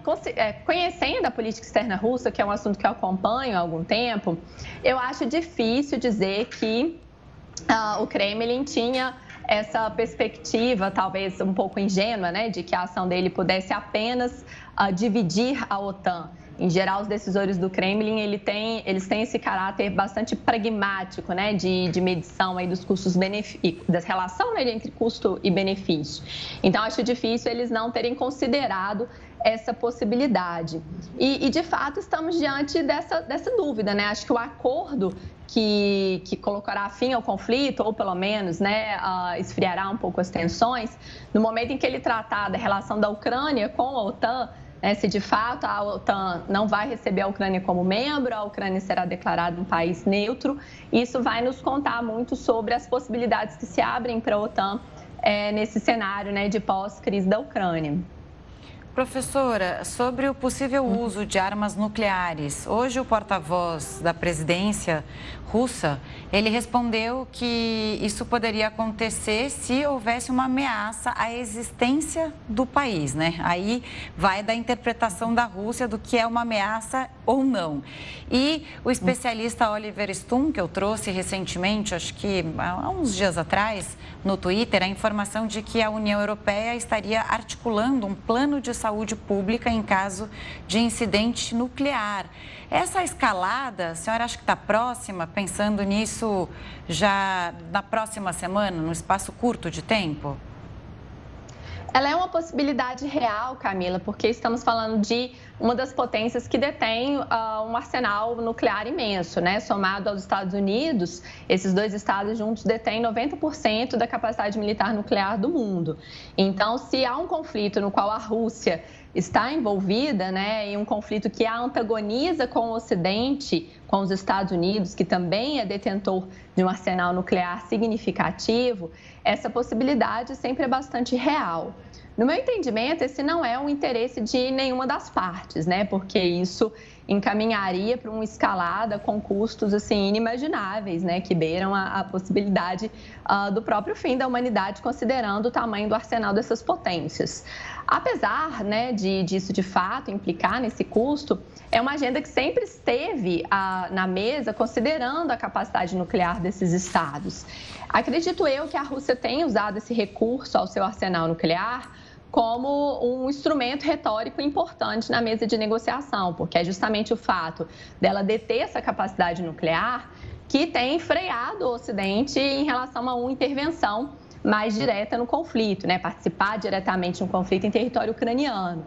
conhecendo a política externa russa, que é um assunto que eu acompanho há algum tempo, eu acho difícil dizer que uh, o Kremlin tinha essa perspectiva, talvez um pouco ingênua, né, de que a ação dele pudesse apenas uh, dividir a OTAN. Em geral, os decisores do Kremlin ele tem, eles têm esse caráter bastante pragmático, né, de, de medição aí dos custos benefícios, da relação né, entre custo e benefício. Então, acho difícil eles não terem considerado essa possibilidade. E, e, de fato, estamos diante dessa, dessa dúvida, né? Acho que o acordo que, que colocará fim ao conflito, ou pelo menos né, uh, esfriará um pouco as tensões, no momento em que ele tratar da relação da Ucrânia com a OTAN, né, se de fato a OTAN não vai receber a Ucrânia como membro, a Ucrânia será declarada um país neutro, isso vai nos contar muito sobre as possibilidades que se abrem para a OTAN é, nesse cenário né, de pós-crise da Ucrânia. Professora, sobre o possível uso de armas nucleares, hoje o porta-voz da presidência russa, ele respondeu que isso poderia acontecer se houvesse uma ameaça à existência do país, né? Aí vai da interpretação da Rússia do que é uma ameaça ou não. E o especialista Oliver Stum, que eu trouxe recentemente, acho que há uns dias atrás, no Twitter, a informação de que a União Europeia estaria articulando um plano de saúde pública em caso de incidente nuclear. Essa escalada, a senhora acha que está próxima, pensando nisso já na próxima semana, num espaço curto de tempo? Ela é uma possibilidade real, Camila, porque estamos falando de uma das potências que detém uh, um arsenal nuclear imenso, né? Somado aos Estados Unidos, esses dois estados juntos detêm 90% da capacidade militar nuclear do mundo. Então, se há um conflito no qual a Rússia está envolvida né, em um conflito que a antagoniza com o Ocidente, com os Estados Unidos, que também é detentor de um arsenal nuclear significativo, essa possibilidade sempre é bastante real. No meu entendimento, esse não é um interesse de nenhuma das partes, né? Porque isso encaminharia para uma escalada com custos assim inimagináveis, né, que beiram a, a possibilidade uh, do próprio fim da humanidade, considerando o tamanho do arsenal dessas potências. Apesar, né, de disso de fato implicar nesse custo, é uma agenda que sempre esteve uh, na mesa, considerando a capacidade nuclear desses estados. Acredito eu que a Rússia tenha usado esse recurso ao seu arsenal nuclear como um instrumento retórico importante na mesa de negociação, porque é justamente o fato dela deter essa capacidade nuclear que tem freado o Ocidente em relação a uma intervenção mais direta no conflito, né? participar diretamente no conflito em território ucraniano.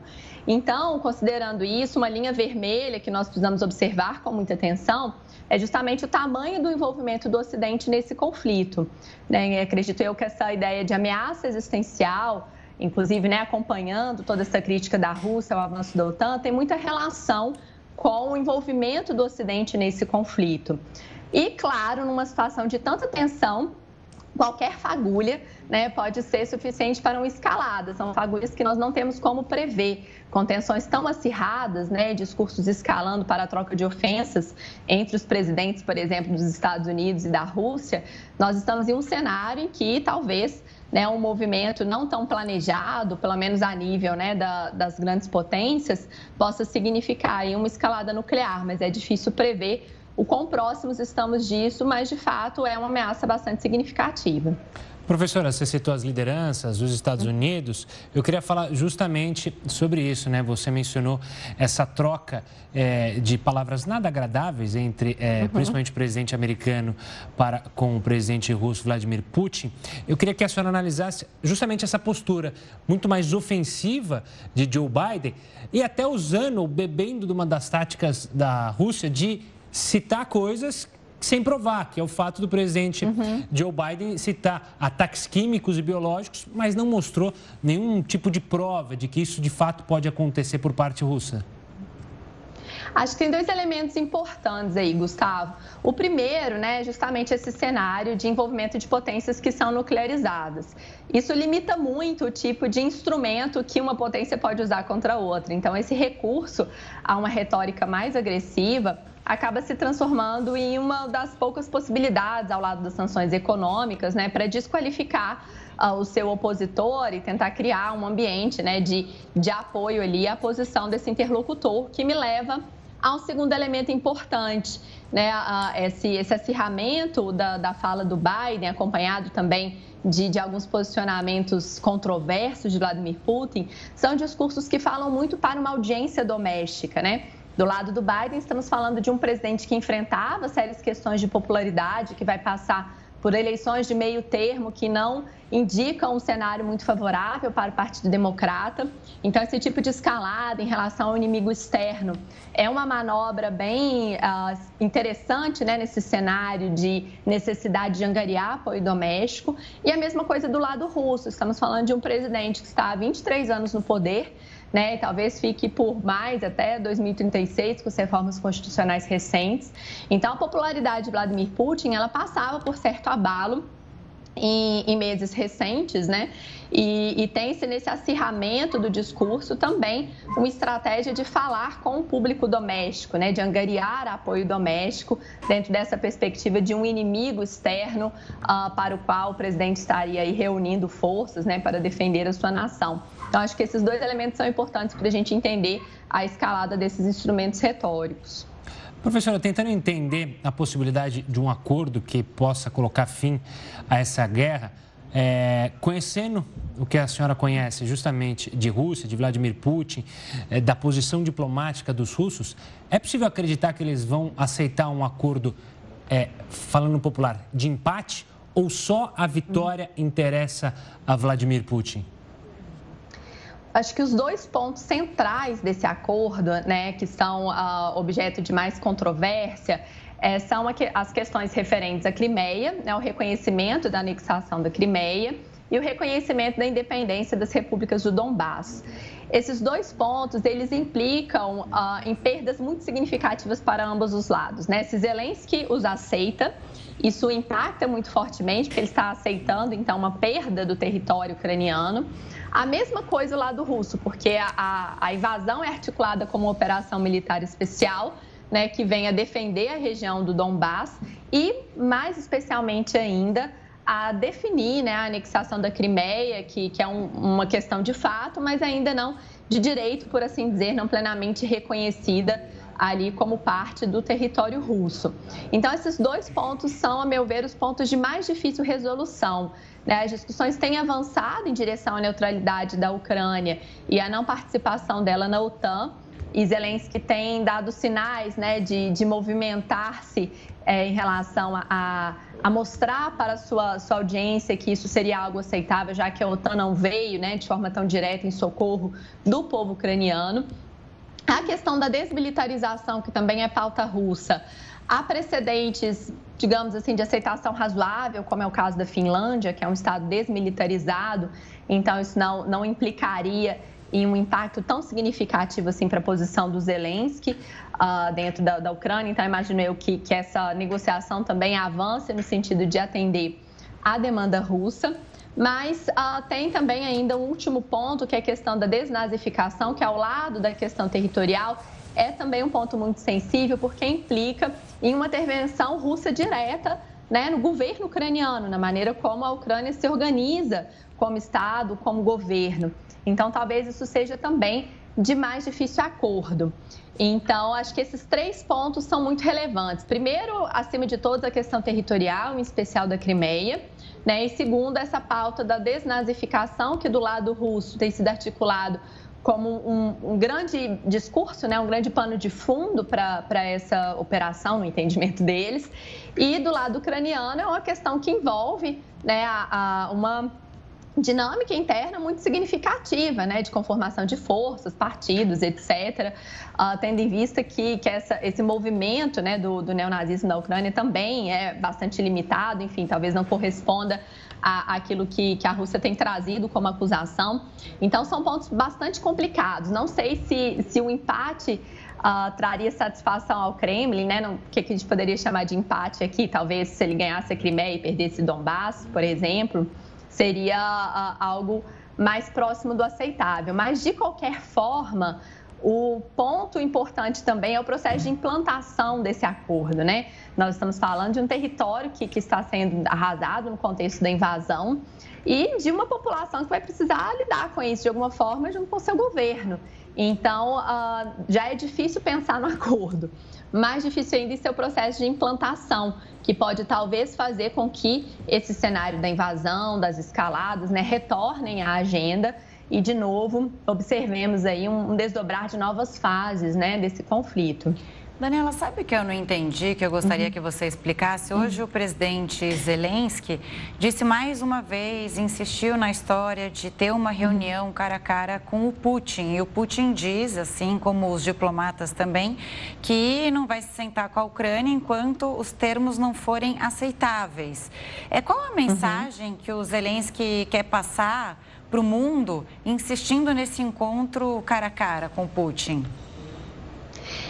Então, considerando isso, uma linha vermelha que nós precisamos observar com muita atenção é justamente o tamanho do envolvimento do Ocidente nesse conflito. Né? Acredito eu que essa ideia de ameaça existencial inclusive né, acompanhando toda essa crítica da Rússia ao avanço da OTAN, tem muita relação com o envolvimento do Ocidente nesse conflito. E, claro, numa situação de tanta tensão, qualquer fagulha né, pode ser suficiente para uma escalada. São fagulhas que nós não temos como prever. Com tensões tão acirradas, né, discursos escalando para a troca de ofensas entre os presidentes, por exemplo, dos Estados Unidos e da Rússia, nós estamos em um cenário em que talvez né, um movimento não tão planejado, pelo menos a nível né, da, das grandes potências, possa significar uma escalada nuclear, mas é difícil prever o quão próximos estamos disso, mas de fato é uma ameaça bastante significativa. Professora, você citou as lideranças dos Estados Unidos. Eu queria falar justamente sobre isso, né? Você mencionou essa troca é, de palavras nada agradáveis entre, é, uhum. principalmente o presidente americano para com o presidente russo Vladimir Putin. Eu queria que a senhora analisasse justamente essa postura muito mais ofensiva de Joe Biden e até usando, bebendo de uma das táticas da Rússia de citar coisas sem provar, que é o fato do presidente uhum. Joe Biden citar ataques químicos e biológicos, mas não mostrou nenhum tipo de prova de que isso de fato pode acontecer por parte russa. Acho que tem dois elementos importantes aí, Gustavo. O primeiro, né, é justamente esse cenário de envolvimento de potências que são nuclearizadas. Isso limita muito o tipo de instrumento que uma potência pode usar contra outra. Então, esse recurso a uma retórica mais agressiva acaba se transformando em uma das poucas possibilidades ao lado das sanções econômicas, né, para desqualificar uh, o seu opositor e tentar criar um ambiente, né, de, de apoio ali à posição desse interlocutor, que me leva a um segundo elemento importante, né, esse, esse acirramento da, da fala do Biden, acompanhado também de, de, alguns posicionamentos controversos de Vladimir Putin, são discursos que falam muito para uma audiência doméstica, né? Do lado do Biden, estamos falando de um presidente que enfrentava sérias questões de popularidade, que vai passar por eleições de meio termo que não indicam um cenário muito favorável para o Partido Democrata. Então, esse tipo de escalada em relação ao inimigo externo é uma manobra bem uh, interessante né, nesse cenário de necessidade de angariar apoio doméstico. E a mesma coisa do lado russo. Estamos falando de um presidente que está há 23 anos no poder né? E talvez fique por mais até 2036 com as reformas constitucionais recentes. Então, a popularidade de Vladimir Putin, ela passava por certo abalo em, em meses recentes, né? E, e tem-se nesse acirramento do discurso também uma estratégia de falar com o público doméstico, né? De angariar apoio doméstico dentro dessa perspectiva de um inimigo externo uh, para o qual o presidente estaria aí reunindo forças, né? Para defender a sua nação. Então, acho que esses dois elementos são importantes para a gente entender a escalada desses instrumentos retóricos. Professora, tentando entender a possibilidade de um acordo que possa colocar fim a essa guerra, é, conhecendo o que a senhora conhece justamente de Rússia, de Vladimir Putin, é, da posição diplomática dos russos, é possível acreditar que eles vão aceitar um acordo, é, falando popular, de empate? Ou só a vitória interessa a Vladimir Putin? Acho que os dois pontos centrais desse acordo, né, que são uh, objeto de mais controvérsia, é, são as questões referentes à Crimeia, né, o reconhecimento da anexação da Crimeia e o reconhecimento da independência das repúblicas do Donbass. Esses dois pontos, eles implicam uh, em perdas muito significativas para ambos os lados. Né? Se Zelensky os aceita, isso impacta muito fortemente, porque ele está aceitando, então, uma perda do território ucraniano. A mesma coisa lá do russo, porque a, a, a invasão é articulada como uma operação militar especial, né, que vem a defender a região do Donbass e, mais especialmente ainda, a definir né, a anexação da Crimeia, que, que é um, uma questão de fato, mas ainda não de direito, por assim dizer, não plenamente reconhecida ali como parte do território russo. Então, esses dois pontos são, a meu ver, os pontos de mais difícil resolução. Né? As discussões têm avançado em direção à neutralidade da Ucrânia e à não participação dela na OTAN. E Zelensky tem dado sinais né, de, de movimentar-se é, em relação a, a, mostrar para sua, sua audiência que isso seria algo aceitável, já que a OTAN não veio né, de forma tão direta em socorro do povo ucraniano. A questão da desmilitarização, que também é pauta russa, há precedentes, digamos assim, de aceitação razoável, como é o caso da Finlândia, que é um estado desmilitarizado, então isso não, não implicaria em um impacto tão significativo assim para a posição do Zelensky uh, dentro da, da, Ucrânia. Então, imagino eu que, que essa negociação também avance no sentido de atender à demanda russa. Mas uh, tem também ainda um último ponto, que é a questão da desnazificação, que ao lado da questão territorial é também um ponto muito sensível, porque implica em uma intervenção russa direta né, no governo ucraniano, na maneira como a Ucrânia se organiza como Estado, como governo. Então, talvez isso seja também de mais difícil acordo. Então, acho que esses três pontos são muito relevantes. Primeiro, acima de todos, a questão territorial, em especial da Crimeia. Né? E segundo, essa pauta da desnazificação, que do lado russo tem sido articulado como um, um grande discurso, né? um grande pano de fundo para essa operação, no entendimento deles. E do lado ucraniano é uma questão que envolve né, a, a uma dinâmica interna muito significativa, né, de conformação de forças, partidos, etc., uh, tendo em vista que, que essa, esse movimento né, do, do neonazismo na Ucrânia também é bastante limitado, enfim, talvez não corresponda a, aquilo que, que a Rússia tem trazido como acusação. Então, são pontos bastante complicados. Não sei se, se o empate uh, traria satisfação ao Kremlin, né? O que, que a gente poderia chamar de empate aqui? Talvez se ele ganhasse a Crimeia e perdesse Donbass, por exemplo, seria uh, algo mais próximo do aceitável. Mas, de qualquer forma, o ponto importante também é o processo de implantação desse acordo, né? Nós estamos falando de um território que, que está sendo arrasado no contexto da invasão e de uma população que vai precisar lidar com isso de alguma forma junto com o seu governo. Então, uh, já é difícil pensar no acordo. Mais difícil ainda é o processo de implantação, que pode talvez fazer com que esse cenário da invasão, das escaladas, né, retornem à agenda e, de novo, observemos aí um, desdobrar de novas fases né, desse conflito. Daniela, sabe o que eu não entendi, que eu gostaria uhum. que você explicasse? Hoje uhum. o presidente Zelensky disse mais uma vez, insistiu na história de ter uma reunião uhum. cara a cara com o Putin. E o Putin diz, assim como os diplomatas também, que não vai se sentar com a Ucrânia enquanto os termos não forem aceitáveis. É qual a uhum. mensagem uhum. que o Zelensky quer passar para o mundo, insistindo nesse encontro cara a cara com Putin?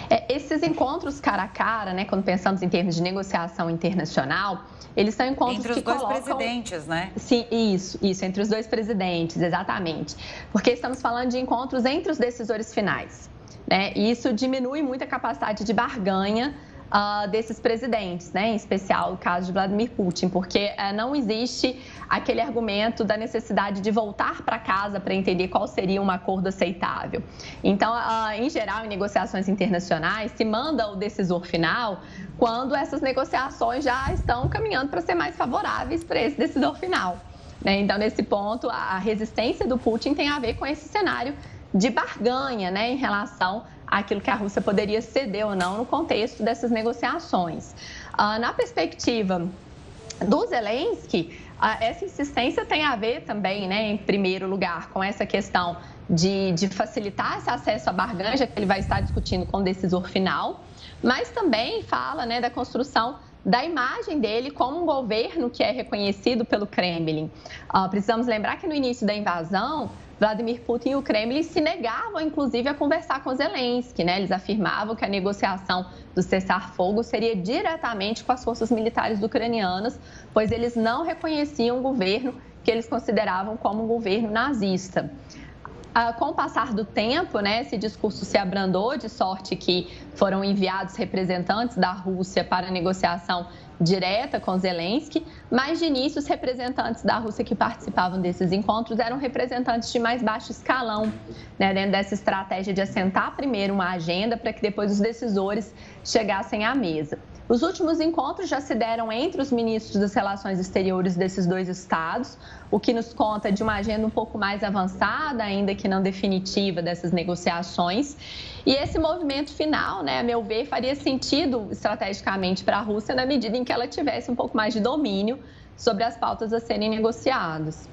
É, esses encontros cara a cara, né, quando pensamos em termos de negociação internacional, eles são encontros entre os que dois colocam... presidentes, né? Sim, isso, isso, entre os dois presidentes, exatamente. Porque estamos falando de encontros entre os decisores finais. Né? E isso diminui muito a capacidade de barganha uh, desses presidentes, né? em especial o caso de Vladimir Putin, porque uh, não existe aquele argumento da necessidade de voltar para casa para entender qual seria um acordo aceitável. Então, uh, em geral, em negociações internacionais, se manda o decisor final quando essas negociações já estão caminhando para ser mais favoráveis para esse decisor final. Né? Então, nesse ponto, a resistência do Putin tem a ver com esse cenário de barganha né, em relação aquilo que a Rússia poderia ceder ou não no contexto dessas negociações. Ah, na perspectiva do Zelensky, essa insistência tem a ver também, né, em primeiro lugar, com essa questão de, de facilitar esse acesso à barganha, que ele vai estar discutindo com o decisor final, mas também fala né, da construção da imagem dele como um governo que é reconhecido pelo Kremlin. Uh, precisamos lembrar que no início da invasão, Vladimir Putin e o Kremlin se negavam, inclusive, a conversar com Zelensky. Né? Eles afirmavam que a negociação do cessar-fogo seria diretamente com as forças militares ucranianas, pois eles não reconheciam o governo que eles consideravam como um governo nazista. Ah, com o passar do tempo, né, esse discurso se abrandou, de sorte que foram enviados representantes da Rússia para a negociação direta com Zelensky, mas de início os representantes da Rússia que participavam desses encontros eram representantes de mais baixo escalão, né, dentro dessa estratégia de assentar primeiro uma agenda para que depois os decisores chegassem à mesa. Os últimos encontros já se deram entre os ministros das relações exteriores desses dois estados, o que nos conta de uma agenda um pouco mais avançada, ainda que não definitiva, dessas negociações. E esse movimento final, né, a meu ver, faria sentido estrategicamente para a Rússia na medida em que ela tivesse um pouco mais de domínio sobre as pautas a serem negociadas.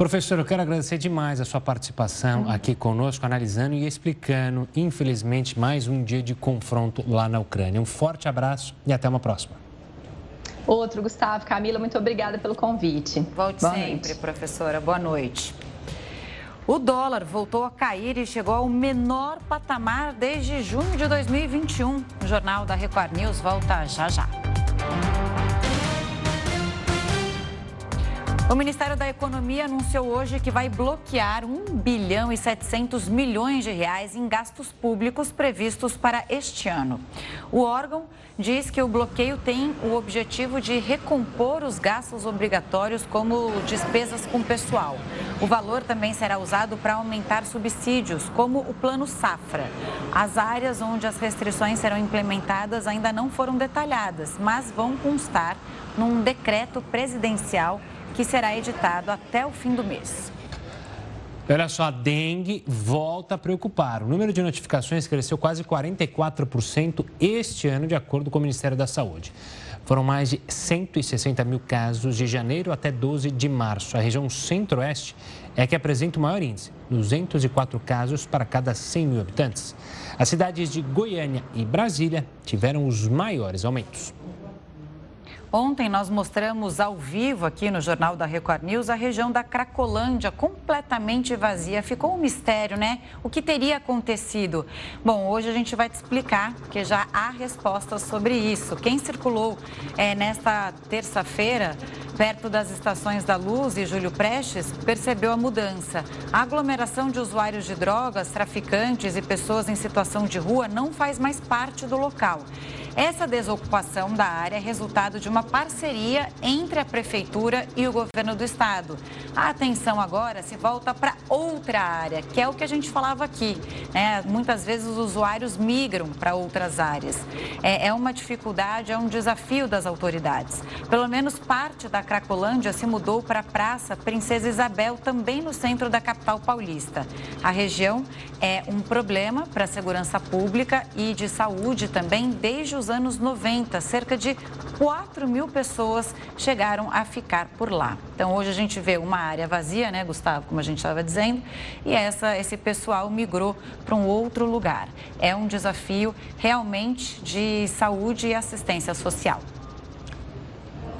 Professor, eu quero agradecer demais a sua participação aqui conosco, analisando e explicando, infelizmente, mais um dia de confronto lá na Ucrânia. Um forte abraço e até uma próxima. Outro, Gustavo. Camila, muito obrigada pelo convite. Volte Boa sempre, noite. professora. Boa noite. O dólar voltou a cair e chegou ao menor patamar desde junho de 2021. O Jornal da Record News volta já já. O Ministério da Economia anunciou hoje que vai bloquear 1 bilhão e 700 milhões de reais em gastos públicos previstos para este ano. O órgão diz que o bloqueio tem o objetivo de recompor os gastos obrigatórios, como despesas com pessoal. O valor também será usado para aumentar subsídios, como o Plano Safra. As áreas onde as restrições serão implementadas ainda não foram detalhadas, mas vão constar num decreto presidencial que será editado até o fim do mês. Olha só, a dengue volta a preocupar. O número de notificações cresceu quase 44% este ano, de acordo com o Ministério da Saúde. Foram mais de 160 mil casos de janeiro até 12 de março. A região centro-oeste é que apresenta o maior índice, 204 casos para cada 100 mil habitantes. As cidades de Goiânia e Brasília tiveram os maiores aumentos. Ontem nós mostramos ao vivo aqui no Jornal da Record News a região da Cracolândia completamente vazia. Ficou um mistério, né? O que teria acontecido? Bom, hoje a gente vai te explicar, porque já há respostas sobre isso. Quem circulou é, nesta terça-feira perto das estações da Luz e Júlio Prestes percebeu a mudança. A aglomeração de usuários de drogas, traficantes e pessoas em situação de rua não faz mais parte do local. Essa desocupação da área é resultado de uma parceria entre a Prefeitura e o governo do estado. A atenção agora se volta para outra área, que é o que a gente falava aqui. Né? Muitas vezes os usuários migram para outras áreas. É, é uma dificuldade, é um desafio das autoridades. Pelo menos parte da Cracolândia se mudou para a Praça Princesa Isabel, também no centro da capital paulista. A região é um problema para a segurança pública e de saúde também desde os anos 90. Cerca de 4 mil pessoas chegaram a ficar por lá. Então, hoje a gente vê uma área vazia, né, Gustavo, como a gente estava dizendo, e essa, esse pessoal migrou para um outro lugar. É um desafio realmente de saúde e assistência social.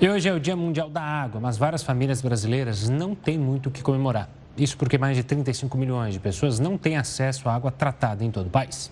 E hoje é o Dia Mundial da Água, mas várias famílias brasileiras não têm muito o que comemorar. Isso porque mais de 35 milhões de pessoas não têm acesso à água tratada em todo o país.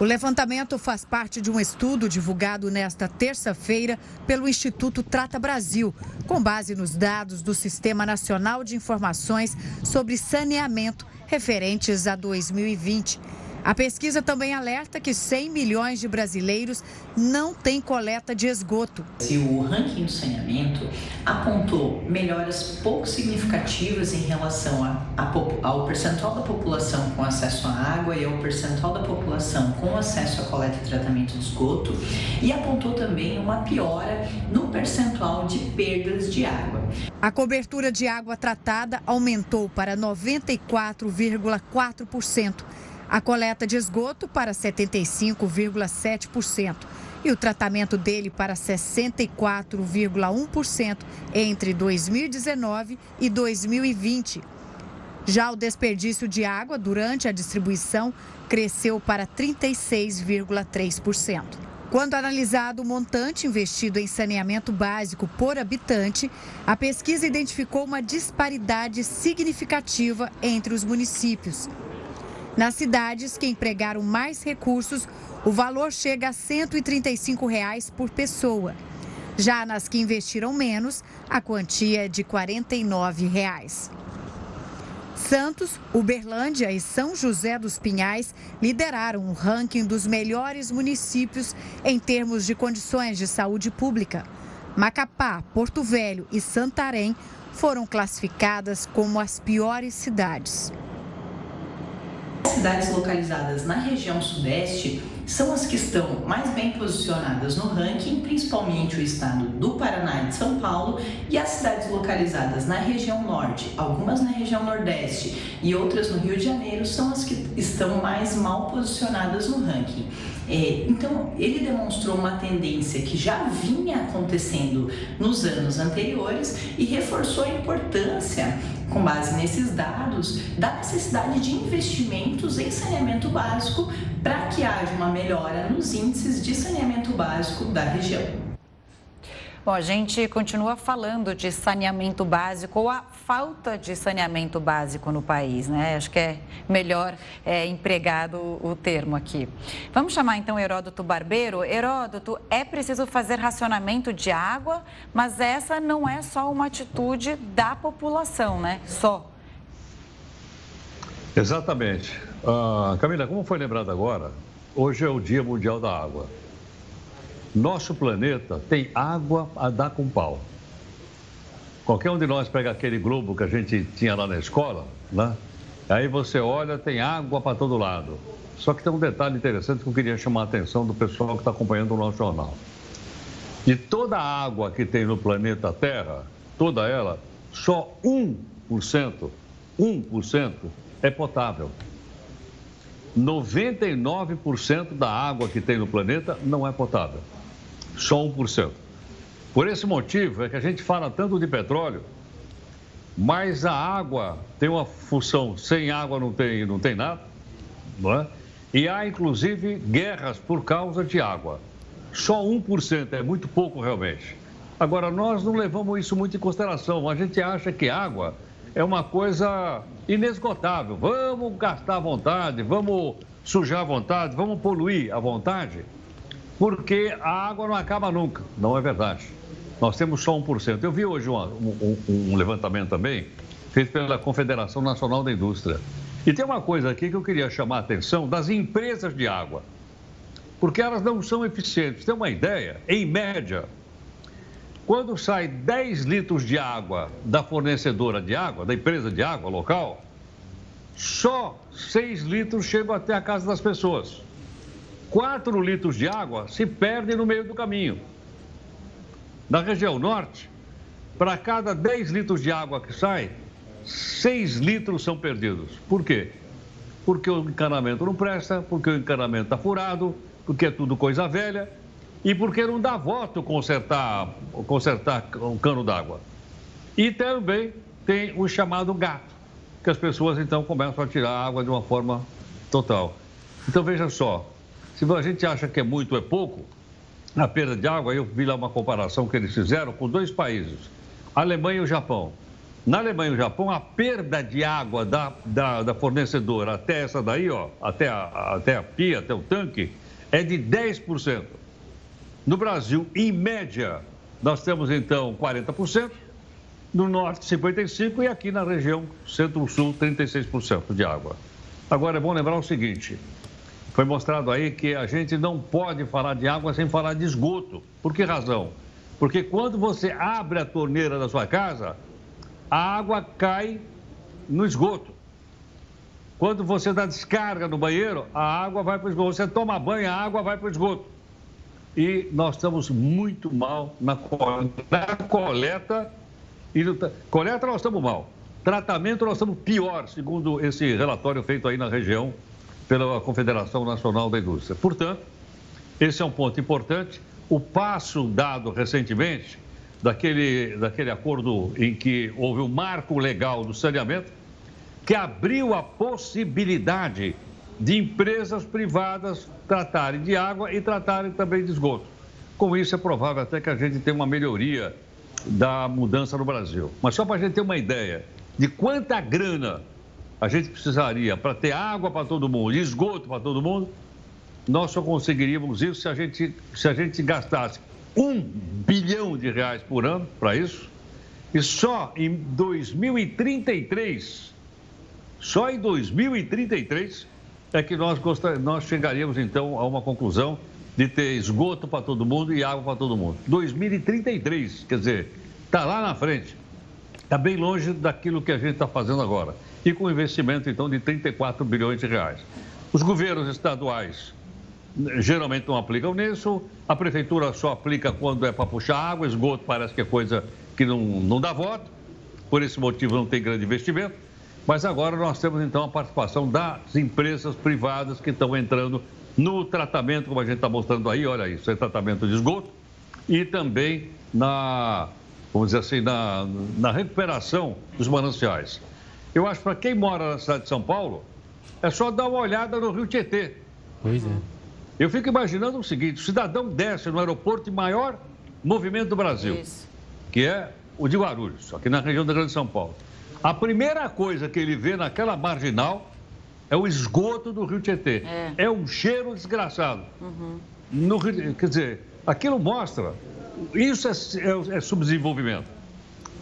O levantamento faz parte de um estudo divulgado nesta terça-feira pelo Instituto Trata Brasil, com base nos dados do Sistema Nacional de Informações sobre Saneamento referentes a 2020. A pesquisa também alerta que 100 milhões de brasileiros não têm coleta de esgoto. O ranking do saneamento apontou melhoras pouco significativas em relação a, a, ao percentual da população com acesso à água e ao percentual da população com acesso à coleta e tratamento de esgoto e apontou também uma piora no percentual de perdas de água. A cobertura de água tratada aumentou para 94,4% a coleta de esgoto para 75,7% e o tratamento dele para 64,1% entre 2019 e 2020. Já o desperdício de água durante a distribuição cresceu para 36,3%. Quando analisado o montante investido em saneamento básico por habitante, a pesquisa identificou uma disparidade significativa entre os municípios. Nas cidades que empregaram mais recursos, o valor chega a 135 reais por pessoa. Já nas que investiram menos, a quantia é de 49 reais. Santos, Uberlândia e São José dos Pinhais lideraram o ranking dos melhores municípios em termos de condições de saúde pública. Macapá, Porto Velho e Santarém foram classificadas como as piores cidades cidades localizadas na região sudeste são as que estão mais bem posicionadas no ranking, principalmente o estado do Paraná e de São Paulo, e as cidades localizadas na região norte, algumas na região nordeste e outras no Rio de Janeiro, são as que estão mais mal posicionadas no ranking. É, então, ele demonstrou uma tendência que já vinha acontecendo nos anos anteriores e reforçou a importância com base nesses dados, da necessidade de investimentos em saneamento básico para que haja uma melhora nos índices de saneamento básico da região. Bom, a gente continua falando de saneamento básico ou a falta de saneamento básico no país, né? Acho que é melhor é, empregado o termo aqui. Vamos chamar então Heródoto Barbeiro. Heródoto, é preciso fazer racionamento de água, mas essa não é só uma atitude da população, né? Só. Exatamente. Uh, Camila, como foi lembrado agora, hoje é o Dia Mundial da Água. Nosso planeta tem água a dar com pau. Qualquer um de nós pega aquele globo que a gente tinha lá na escola, né? Aí você olha, tem água para todo lado. Só que tem um detalhe interessante que eu queria chamar a atenção do pessoal que está acompanhando o nosso jornal. De toda a água que tem no planeta Terra, toda ela, só 1%, 1% é potável. 99% da água que tem no planeta não é potável só 1%. Por esse motivo é que a gente fala tanto de petróleo, mas a água tem uma função, sem água não tem, não tem nada, não é? E há inclusive guerras por causa de água. só 1%, é muito pouco realmente. Agora, nós não levamos isso muito em consideração. A gente acha que água é uma coisa inesgotável. Vamos gastar à vontade, vamos sujar à vontade, vamos poluir à vontade, porque a água não acaba nunca. Não é verdade. Nós temos só 1%. Eu vi hoje um, um, levantamento também, feito pela Confederação Nacional da Indústria. E tem uma coisa aqui que eu queria chamar a atenção das empresas de água, porque elas não são eficientes. Tem uma ideia, em média, quando sai 10 litros de água da fornecedora de água, da empresa de água local, só 6 litros chegam até a casa das pessoas. 4 litros de água se perdem no meio do caminho. Na região norte, para cada 10 litros de água que sai, 6 litros são perdidos. Por quê? Porque o encanamento não presta, porque o encanamento está furado, porque é tudo coisa velha e porque não dá voto consertar, consertar um cano d'água. E também tem o chamado gato, que as pessoas então começam a tirar a água de uma forma total. Então veja só, se a gente acha que é muito ou é pouco, a perda de água, eu vi lá uma comparação que eles fizeram com dois países, Alemanha e o Japão. Na Alemanha e o Japão, a perda de água da, da, da fornecedora até essa daí, ó, até a, até a pia, até o tanque, é de 10%. No Brasil, em média, nós temos então 40%, no norte 55% e aqui na região centro-sul 36% de água. Agora é bom lembrar o seguinte: foi mostrado aí que a gente não pode falar de água sem falar de esgoto. Por que razão? Porque quando você abre a torneira da sua casa, a água cai no esgoto. Quando você dá descarga no banheiro, a água vai para o esgoto. Você toma banho, a água vai para o esgoto e nós estamos muito mal na, coleta. E no, coleta nós estamos mal. Tratamento nós estamos pior, segundo esse relatório feito aí na região pela Confederação Nacional da Indústria. Portanto, esse é um ponto importante. O passo dado recentemente daquele, daquele acordo em que houve o um marco legal do saneamento, que abriu a possibilidade de empresas privadas tratarem de água e tratarem também de esgoto. Com isso, é provável até que a gente tenha uma melhoria da mudança no Brasil. Mas só para a gente ter uma ideia de quanta grana a gente precisaria para ter água para todo mundo esgoto para todo mundo, nós só conseguiríamos isso se a gente, se a gente gastasse um bilhão de reais por ano para isso. E só em 2033, só em 2033, é que nós, nós chegaríamos então a uma conclusão de ter esgoto para todo mundo e água para todo mundo. 2033, quer dizer, está lá na frente. Está bem longe daquilo que a gente está fazendo agora. E com investimento, então, de 34 bilhões de reais. Os governos estaduais geralmente não aplicam nisso, a prefeitura só aplica quando é para puxar água, esgoto parece que é coisa que não, não dá voto, por esse motivo não tem grande investimento. Mas agora nós temos então a participação das empresas privadas que estão entrando no tratamento, como a gente está mostrando aí, olha isso, é tratamento de esgoto, e também na, vamos dizer assim, na, na recuperação dos mananciais. Eu acho que para quem mora na cidade de São Paulo, é só dar uma olhada no Rio Tietê. Pois é. Eu fico imaginando o seguinte: o cidadão desce no aeroporto de maior movimento do Brasil, Isso. que é o de Guarulhos, aqui na região da Grande São Paulo. A primeira coisa que ele vê naquela marginal é o esgoto do Rio Tietê. É, é um cheiro desgraçado. Uhum. No, quer dizer, aquilo mostra. Isso é, é, é subdesenvolvimento.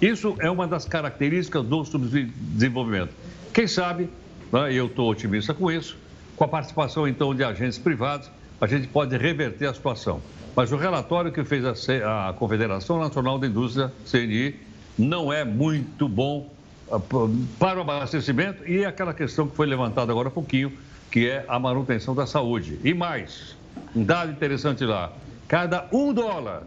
Isso é uma das características do subdesenvolvimento. Quem sabe, né, eu estou otimista com isso, com a participação então de agentes privados, a gente pode reverter a situação. Mas o relatório que fez a, a Confederação Nacional da Indústria, CNI, não é muito bom ah, para o abastecimento e aquela questão que foi levantada agora há pouquinho, que é a manutenção da saúde. E mais, um dado interessante lá: cada um dólar,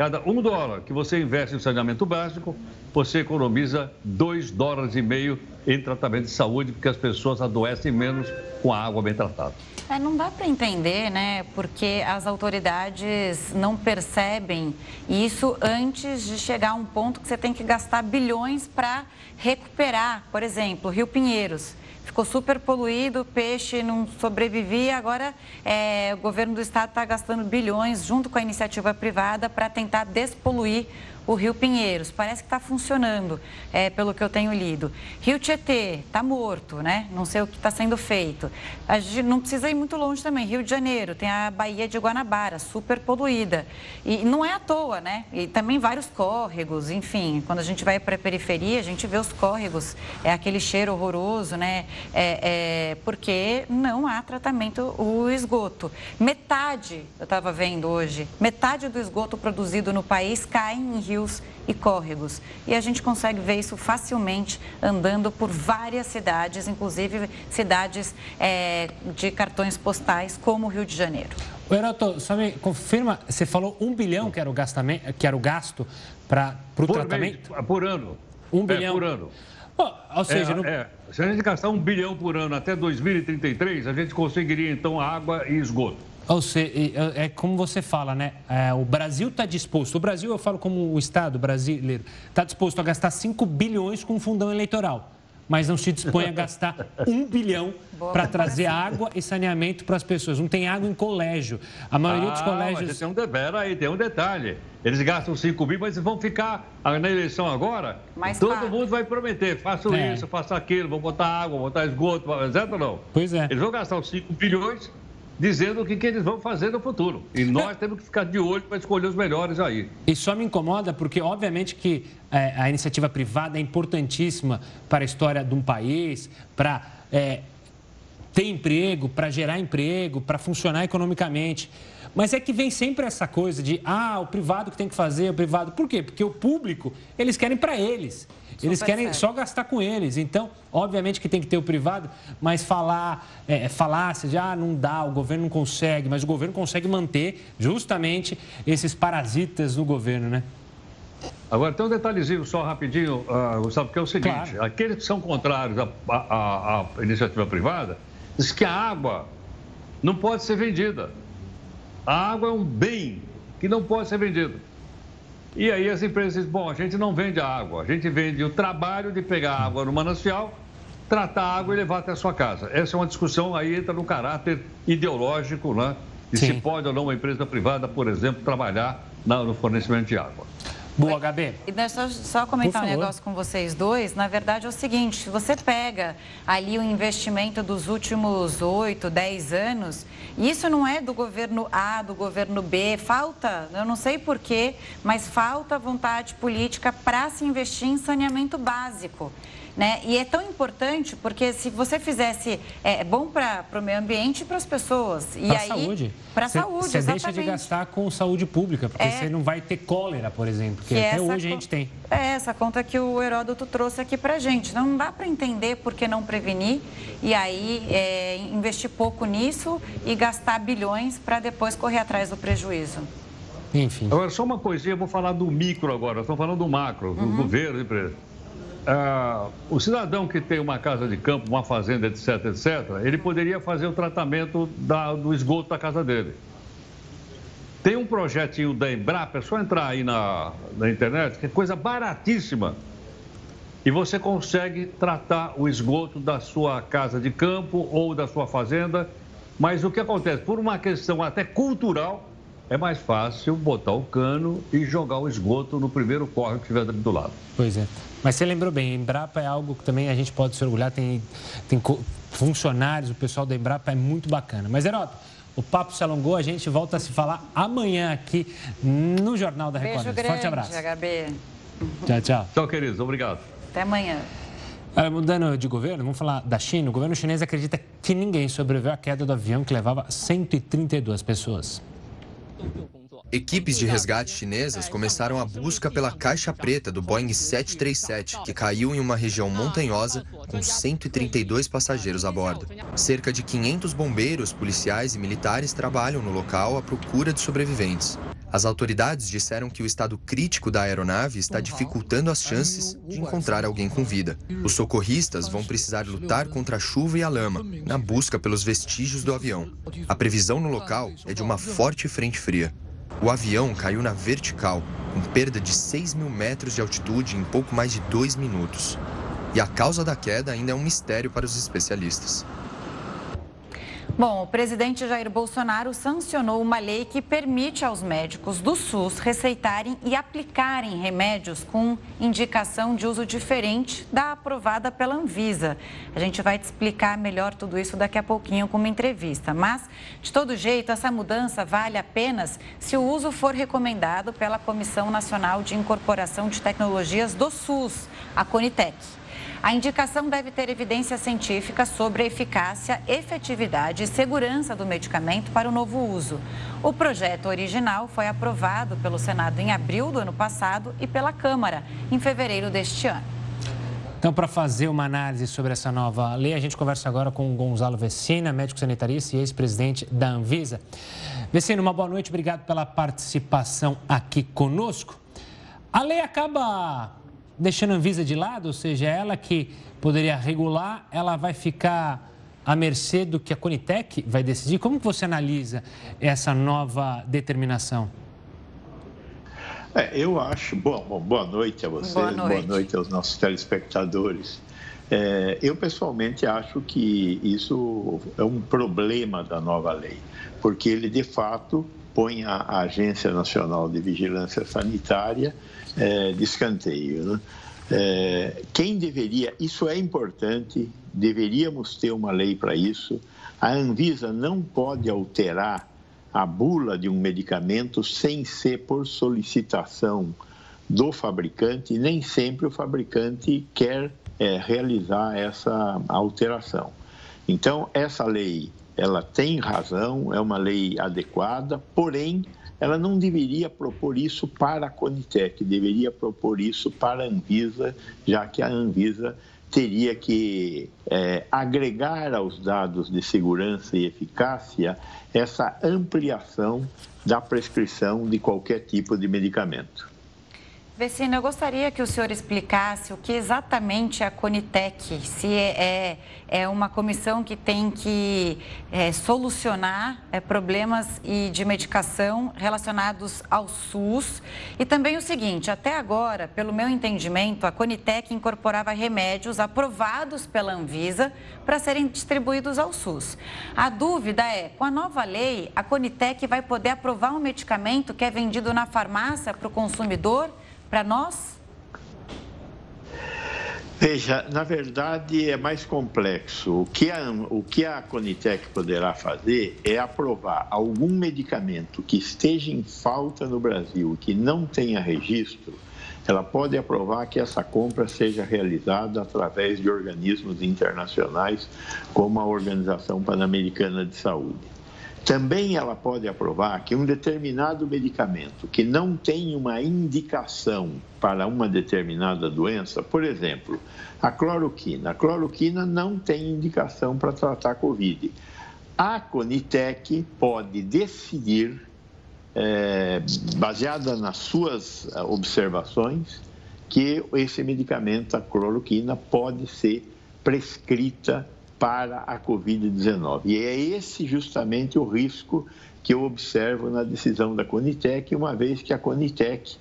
cada um dólar que você investe em saneamento básico, você economiza dois dólares e meio em tratamento de saúde, porque as pessoas adoecem menos com a água bem tratada. É, não dá para entender, né? Porque as autoridades não percebem isso antes de chegar a um ponto que você tem que gastar bilhões para recuperar. Por exemplo, Rio Pinheiros ficou super poluído, o peixe não sobrevivia. Agora é, o governo do estado está gastando bilhões junto com a iniciativa privada para tentar despoluir o Rio Pinheiros. Parece que está funcionando, é, pelo que eu tenho lido. Rio Tietê está morto, né? Não sei o que está sendo feito. A gente não precisa ir muito longe também. Rio de Janeiro, tem a Baía de Guanabara, super poluída. E não é à toa, né? E também vários córregos, enfim. Quando a gente vai para a periferia, a gente vê os córregos, é aquele cheiro horroroso, né? É, é porque não há tratamento o esgoto. Metade, eu estava vendo hoje, metade do esgoto produzido no país cai em rios e córregos. E a gente consegue ver isso facilmente andando por várias cidades, inclusive cidades é, de cartões postais, como o Rio de Janeiro. O Heroto, só me confirma, você falou um bilhão que era o, gastamento, que era o gasto para o tratamento? Mês, por ano. Um é, bilhão? por ano. Oh, ou seja, é, não... é, se a gente gastar um bilhão por ano até 2033, a gente conseguiria então água e esgoto. Ou seja, é como você fala, né? É, o Brasil está disposto, o Brasil, eu falo como o Estado brasileiro, está disposto a gastar 5 bilhões com fundão eleitoral, mas não se dispõe a gastar 1 bilhão para trazer água e saneamento para as pessoas. Não tem água em colégio. A maioria ah, dos colégios. Mas tem um, pera aí, tem um detalhe. Eles gastam 5 mil, mas vão ficar na eleição agora. Mais todo caro. mundo vai prometer: faço é. isso, faço aquilo, vou botar água, vou botar esgoto, certo ou não? Pois é. Eles vão gastar os 5 bilhões dizendo o que, que eles vão fazer no futuro. E nós temos que ficar de olho para escolher os melhores aí. E só me incomoda porque, obviamente, que é, a iniciativa privada é importantíssima para a história de um país, para é, ter emprego, para gerar emprego, para funcionar economicamente. Mas é que vem sempre essa coisa de, ah, o privado que tem que fazer, o privado. Por quê? Porque o público, eles querem para eles. Eles querem só gastar com eles. Então, obviamente que tem que ter o privado, mas falar, é, é, falácia de ah, não dá, o governo não consegue, mas o governo consegue manter justamente esses parasitas no governo, né? Agora, tem um detalhezinho só rapidinho, uh, Gustavo, que é o seguinte: claro. aqueles que são contrários à, à, à iniciativa privada diz que a água não pode ser vendida. A água é um bem que não pode ser vendido. E aí as empresas dizem, bom, a gente não vende a água, a gente vende o trabalho de pegar a água no manancial, tratar a água e levar até a sua casa. Essa é uma discussão, aí entra no caráter ideológico, né? De Sim. se pode ou não uma empresa privada, por exemplo, trabalhar no fornecimento de água. Boa, Gabi. E deixa eu só comentar um negócio com vocês dois. Na verdade, é o seguinte: se você pega ali o investimento dos últimos 8, 10 anos, isso não é do governo A, do governo B. Falta, eu não sei porquê, mas falta vontade política para se investir em saneamento básico. Né? E é tão importante porque se você fizesse é, é bom para o meio ambiente e para as pessoas. Para a saúde. Para a saúde, Você deixa de gastar com saúde pública, porque é, você não vai ter cólera, por exemplo, que, que até hoje a gente tem. É essa conta que o Heródoto trouxe aqui para gente. Não dá para entender por que não prevenir e aí é, investir pouco nisso e gastar bilhões para depois correr atrás do prejuízo. Enfim. Agora, só uma coisinha, eu vou falar do micro agora, estou falando do macro, do uhum. governo, empresa. Ah, o cidadão que tem uma casa de campo, uma fazenda, etc., etc., ele poderia fazer o tratamento da, do esgoto da casa dele. Tem um projetinho da Embrapa, é só entrar aí na, na internet, que é coisa baratíssima. E você consegue tratar o esgoto da sua casa de campo ou da sua fazenda. Mas o que acontece? Por uma questão até cultural, é mais fácil botar o cano e jogar o esgoto no primeiro córrego que estiver do lado. Pois é. Mas você lembrou bem, Embrapa é algo que também a gente pode se orgulhar, tem, tem funcionários, o pessoal da Embrapa é muito bacana. Mas, Heroto, o papo se alongou, a gente volta a se falar amanhã aqui no Jornal da Record. Beijo grande, Forte abraço. HB. Tchau, tchau. Tchau, queridos. Obrigado. Até amanhã. Olha, mudando de governo, vamos falar da China. O governo chinês acredita que ninguém sobreviveu à queda do avião que levava 132 pessoas. Equipes de resgate chinesas começaram a busca pela caixa preta do Boeing 737, que caiu em uma região montanhosa com 132 passageiros a bordo. Cerca de 500 bombeiros, policiais e militares trabalham no local à procura de sobreviventes. As autoridades disseram que o estado crítico da aeronave está dificultando as chances de encontrar alguém com vida. Os socorristas vão precisar lutar contra a chuva e a lama na busca pelos vestígios do avião. A previsão no local é de uma forte frente fria. O avião caiu na vertical, com perda de 6 mil metros de altitude em pouco mais de dois minutos. e a causa da queda ainda é um mistério para os especialistas. Bom, o presidente Jair Bolsonaro sancionou uma lei que permite aos médicos do SUS receitarem e aplicarem remédios com indicação de uso diferente da aprovada pela Anvisa. A gente vai te explicar melhor tudo isso daqui a pouquinho com uma entrevista. Mas, de todo jeito, essa mudança vale apenas se o uso for recomendado pela Comissão Nacional de Incorporação de Tecnologias do SUS, a Conitec. A indicação deve ter evidência científica sobre a eficácia, efetividade e segurança do medicamento para o novo uso. O projeto original foi aprovado pelo Senado em abril do ano passado e pela Câmara em fevereiro deste ano. Então, para fazer uma análise sobre essa nova lei, a gente conversa agora com o Gonzalo Vecina, médico sanitarista e ex-presidente da Anvisa. Vecina, uma boa noite, obrigado pela participação aqui conosco. A lei acaba deixando a Anvisa de lado, ou seja, ela que poderia regular, ela vai ficar à mercê do que a Conitec vai decidir? Como você analisa essa nova determinação? É, eu acho. Bom, bom, boa noite a vocês, boa noite, boa noite aos nossos telespectadores. É, eu pessoalmente acho que isso é um problema da nova lei, porque ele de fato põe a Agência Nacional de Vigilância Sanitária é, de escanteio. Né? É, quem deveria, isso é importante, deveríamos ter uma lei para isso. A Anvisa não pode alterar a bula de um medicamento sem ser por solicitação do fabricante, nem sempre o fabricante quer é, realizar essa alteração. Então, essa lei, ela tem razão, é uma lei adequada, porém, ela não deveria propor isso para a Conitec, deveria propor isso para a Anvisa, já que a Anvisa teria que é, agregar aos dados de segurança e eficácia essa ampliação da prescrição de qualquer tipo de medicamento. Vecina, eu gostaria que o senhor explicasse o que exatamente é a Conitec, se é, é, é uma comissão que tem que é, solucionar é, problemas e de medicação relacionados ao SUS. E também o seguinte, até agora, pelo meu entendimento, a Conitec incorporava remédios aprovados pela Anvisa para serem distribuídos ao SUS. A dúvida é, com a nova lei, a Conitec vai poder aprovar um medicamento que é vendido na farmácia para o consumidor para nós? Veja, na verdade é mais complexo. O que, a, o que a Conitec poderá fazer é aprovar algum medicamento que esteja em falta no Brasil, que não tenha registro, ela pode aprovar que essa compra seja realizada através de organismos internacionais, como a Organização Pan-Americana de Saúde. Também ela pode aprovar que um determinado medicamento que não tem uma indicação para uma determinada doença, por exemplo, a cloroquina. A cloroquina não tem indicação para tratar Covid. A Conitec pode decidir, é, baseada nas suas é, observações, que esse medicamento, a cloroquina, pode ser prescrita para a Covid-19. E é esse justamente o risco que eu observo na decisão da Conitec, uma vez que a Conitec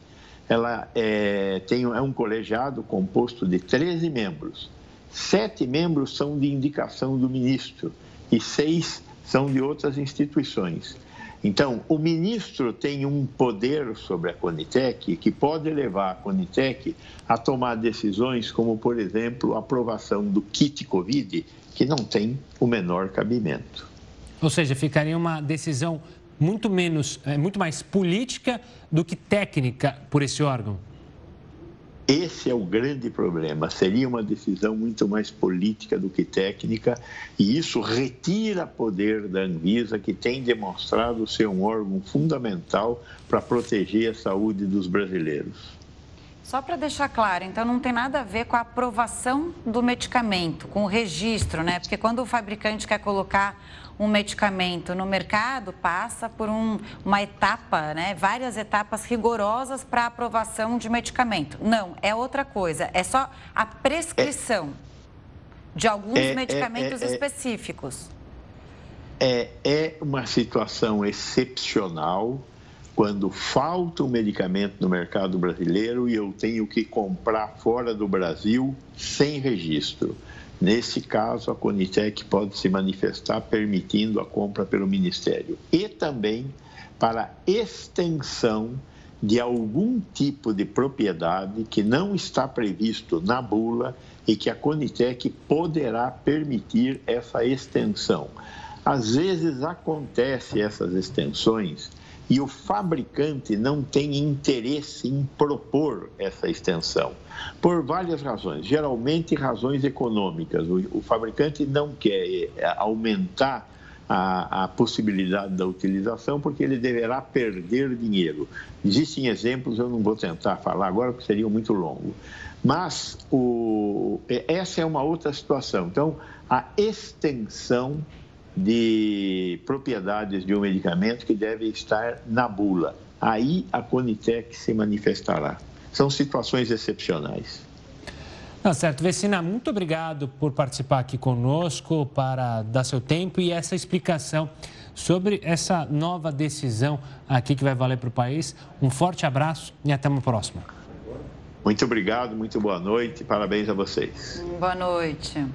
ela é, tem, é um colegiado composto de 13 membros. Sete membros são de indicação do ministro e seis são de outras instituições. Então, o ministro tem um poder sobre a Conitec que pode levar a Conitec a tomar decisões como, por exemplo, a aprovação do kit Covid, que não tem o menor cabimento. Ou seja, ficaria uma decisão muito menos, é, muito mais política do que técnica por esse órgão. Esse é o grande problema. Seria uma decisão muito mais política do que técnica, e isso retira poder da Anvisa, que tem demonstrado ser um órgão fundamental para proteger a saúde dos brasileiros. Só para deixar claro, então não tem nada a ver com a aprovação do medicamento, com o registro, né? Porque quando o fabricante quer colocar um medicamento no mercado, passa por um, uma etapa, né? Várias etapas rigorosas para aprovação de medicamento. Não, é outra coisa. É só a prescrição é, de alguns é, é medicamentos é, é, específicos. É, é uma situação excepcional quando falta um medicamento no mercado brasileiro e eu tenho que comprar fora do Brasil sem registro. Nesse caso, a Conitec pode se manifestar permitindo a compra pelo Ministério. E também para extensão de algum tipo de propriedade que não está previsto na bula e que a Conitec poderá permitir essa extensão. Às vezes acontece essas extensões e o fabricante não tem interesse em propor essa extensão, por várias razões, geralmente razões econômicas. O, fabricante não quer eh, aumentar a, a, possibilidade da utilização, porque ele deverá perder dinheiro. Existem exemplos, eu não vou tentar falar agora, porque seria muito longo. Mas o, essa é uma outra situação. Então, a extensão de propriedades de um medicamento que deve estar na bula. Aí a Conitec se manifestará. São situações excepcionais. Tá certo. Vecina, muito obrigado por participar aqui conosco, para dar seu tempo e essa explicação sobre essa nova decisão aqui que vai valer para o país. Um forte abraço e até uma próxima. Muito obrigado, muito boa noite, parabéns a vocês. Boa noite.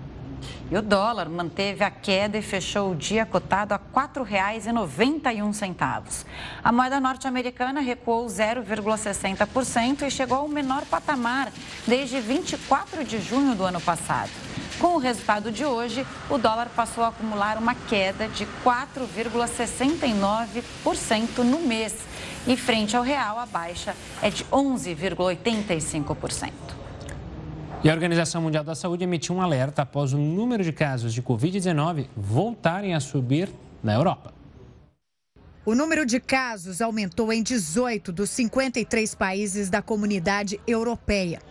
E o dólar manteve a queda e fechou o dia cotado a R$ 4,91. A moeda norte-americana recuou 0,60% e chegou ao menor patamar desde 24 de junho do ano passado. Com o resultado de hoje, o dólar passou a acumular uma queda de 4,69% no mês. E frente ao real, a baixa é de 11,85%. E a Organização Mundial da Saúde emitiu um alerta após o número de casos de Covid-19 voltarem a subir na Europa. O número de casos aumentou em 18 dos 53 países da comunidade europeia.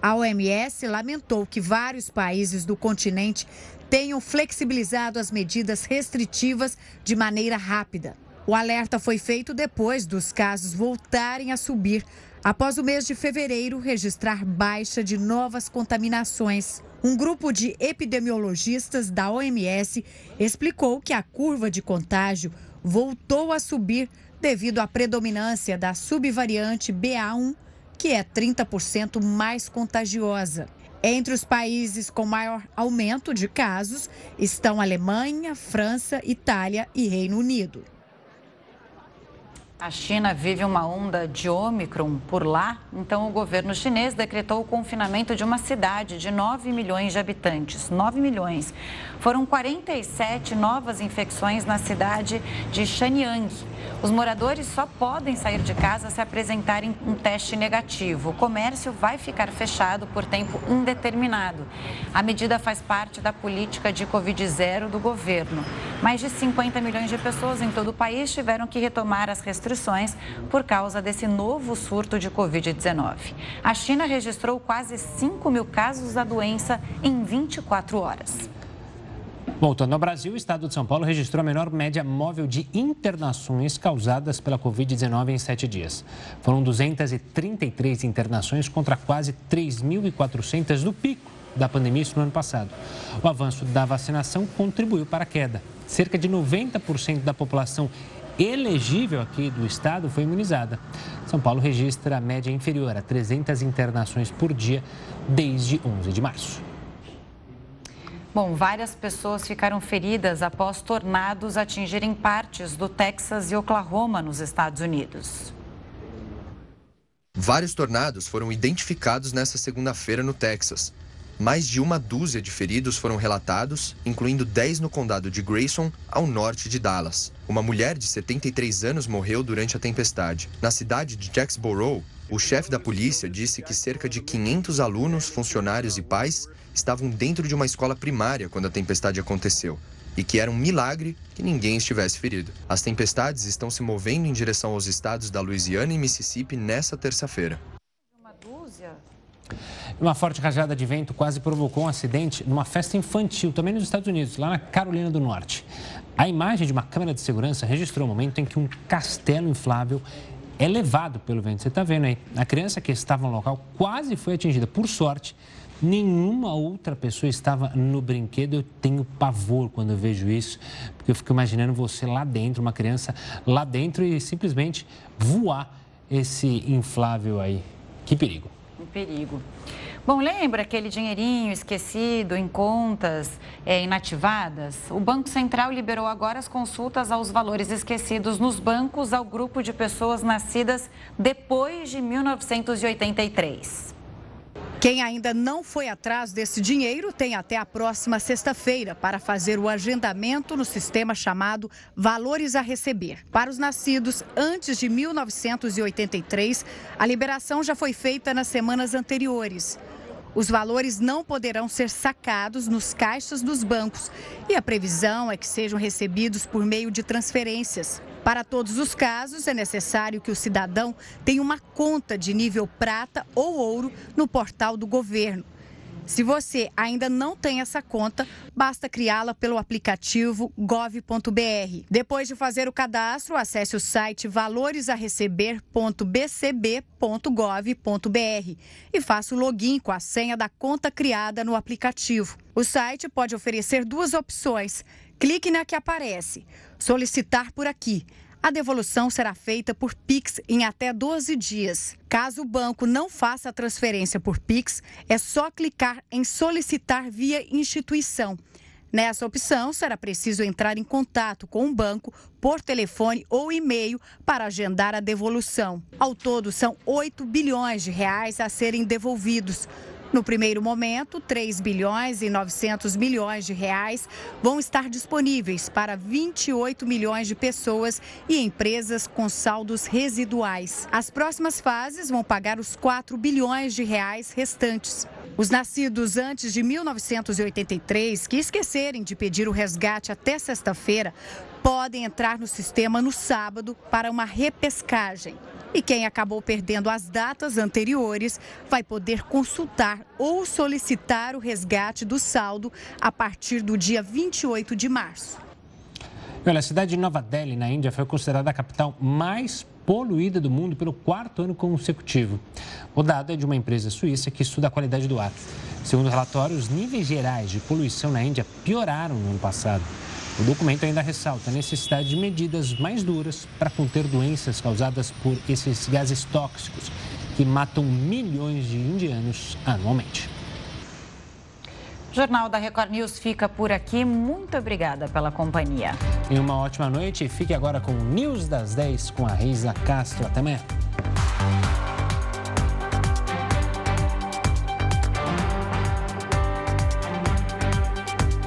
A OMS lamentou que vários países do continente tenham flexibilizado as medidas restritivas de maneira rápida. O alerta foi feito depois dos casos voltarem a subir após o mês de fevereiro registrar baixa de novas contaminações. Um grupo de epidemiologistas da OMS explicou que a curva de contágio voltou a subir devido à predominância da subvariante BA1, que é 30% mais contagiosa. Entre os países com maior aumento de casos estão Alemanha, França, Itália e Reino Unido. A China vive uma onda de Ômicron por lá, então o governo chinês decretou o confinamento de uma cidade de 9 milhões de habitantes. 9 milhões. Foram 47 novas infecções na cidade de Shenyang. Os moradores só podem sair de casa se apresentarem um teste negativo. O comércio vai ficar fechado por tempo indeterminado. A medida faz parte da política de Covid-0 do governo. Mais de 50 milhões de pessoas em todo o país tiveram que retomar as restrições por causa desse novo surto de Covid-19. A China registrou quase 5 mil casos da doença em 24 horas. Voltando ao Brasil, o estado de São Paulo registrou a menor média móvel de internações causadas pela Covid-19 em sete dias. Foram 233 internações contra quase 3.400 do pico da pandemia no ano passado. O avanço da vacinação contribuiu para a queda. Cerca de 90% da população elegível aqui do estado foi imunizada. São Paulo registra a média inferior a 300 internações por dia desde 11 de março. Bom, várias pessoas ficaram feridas após tornados atingirem partes do Texas e Oklahoma, nos Estados Unidos. Vários tornados foram identificados nesta segunda-feira no Texas. Mais de uma dúzia de feridos foram relatados, incluindo 10 no condado de Grayson, ao norte de Dallas. Uma mulher de 73 anos morreu durante a tempestade. Na cidade de Jacksboro, o chefe da polícia disse que cerca de 500 alunos, funcionários e pais estavam dentro de uma escola primária quando a tempestade aconteceu e que era um milagre que ninguém estivesse ferido. As tempestades estão se movendo em direção aos estados da Louisiana e Mississippi nesta terça-feira. Uma dúzia? Uma forte rajada de vento quase provocou um acidente numa festa infantil, também nos Estados Unidos, lá na Carolina do Norte. A imagem de uma câmera de segurança registrou o momento em que um castelo inflável é levado pelo vento. Você está vendo aí? A criança que estava no local quase foi atingida. Por sorte, nenhuma outra pessoa estava no brinquedo. Eu tenho pavor quando eu vejo isso, porque eu fico imaginando você lá dentro, uma criança lá dentro e simplesmente voar esse inflável aí. Que perigo. Um perigo. Bom, lembra aquele dinheirinho esquecido em contas é, inativadas? O Banco Central liberou agora as consultas aos valores esquecidos nos bancos ao grupo de pessoas nascidas depois de 1983. Quem ainda não foi atrás desse dinheiro tem até a próxima sexta-feira para fazer o agendamento no sistema chamado Valores a Receber. Para os nascidos antes de 1983, a liberação já foi feita nas semanas anteriores. Os valores não poderão ser sacados nos caixas dos bancos e a previsão é que sejam recebidos por meio de transferências. Para todos os casos, é necessário que o cidadão tenha uma conta de nível prata ou ouro no portal do governo. Se você ainda não tem essa conta, basta criá-la pelo aplicativo gov.br. Depois de fazer o cadastro, acesse o site valoresareceber.bcb.gov.br e faça o login com a senha da conta criada no aplicativo. O site pode oferecer duas opções. Clique na que aparece, solicitar por aqui a devolução será feita por Pix em até 12 dias. Caso o banco não faça a transferência por Pix, é só clicar em solicitar via instituição. Nessa opção, será preciso entrar em contato com o banco por telefone ou e-mail para agendar a devolução. Ao todo, são 8 bilhões de reais a serem devolvidos. No primeiro momento, 3 bilhões e 900 milhões de reais vão estar disponíveis para 28 milhões de pessoas e empresas com saldos residuais. As próximas fases vão pagar os 4 bilhões de reais restantes. Os nascidos antes de 1983 que esquecerem de pedir o resgate até sexta-feira podem entrar no sistema no sábado para uma repescagem. E quem acabou perdendo as datas anteriores vai poder consultar ou solicitar o resgate do saldo a partir do dia 28 de março. Olha, a cidade de Nova Delhi, na Índia, foi considerada a capital mais poluída do mundo pelo quarto ano consecutivo. O dado é de uma empresa suíça que estuda a qualidade do ar. Segundo o relatório, os níveis gerais de poluição na Índia pioraram no ano passado. O documento ainda ressalta a necessidade de medidas mais duras para conter doenças causadas por esses gases tóxicos que matam milhões de indianos anualmente. O Jornal da Record News fica por aqui. Muito obrigada pela companhia. E uma ótima noite. Fique agora com o News das 10 com a Reisa Castro. Até amanhã.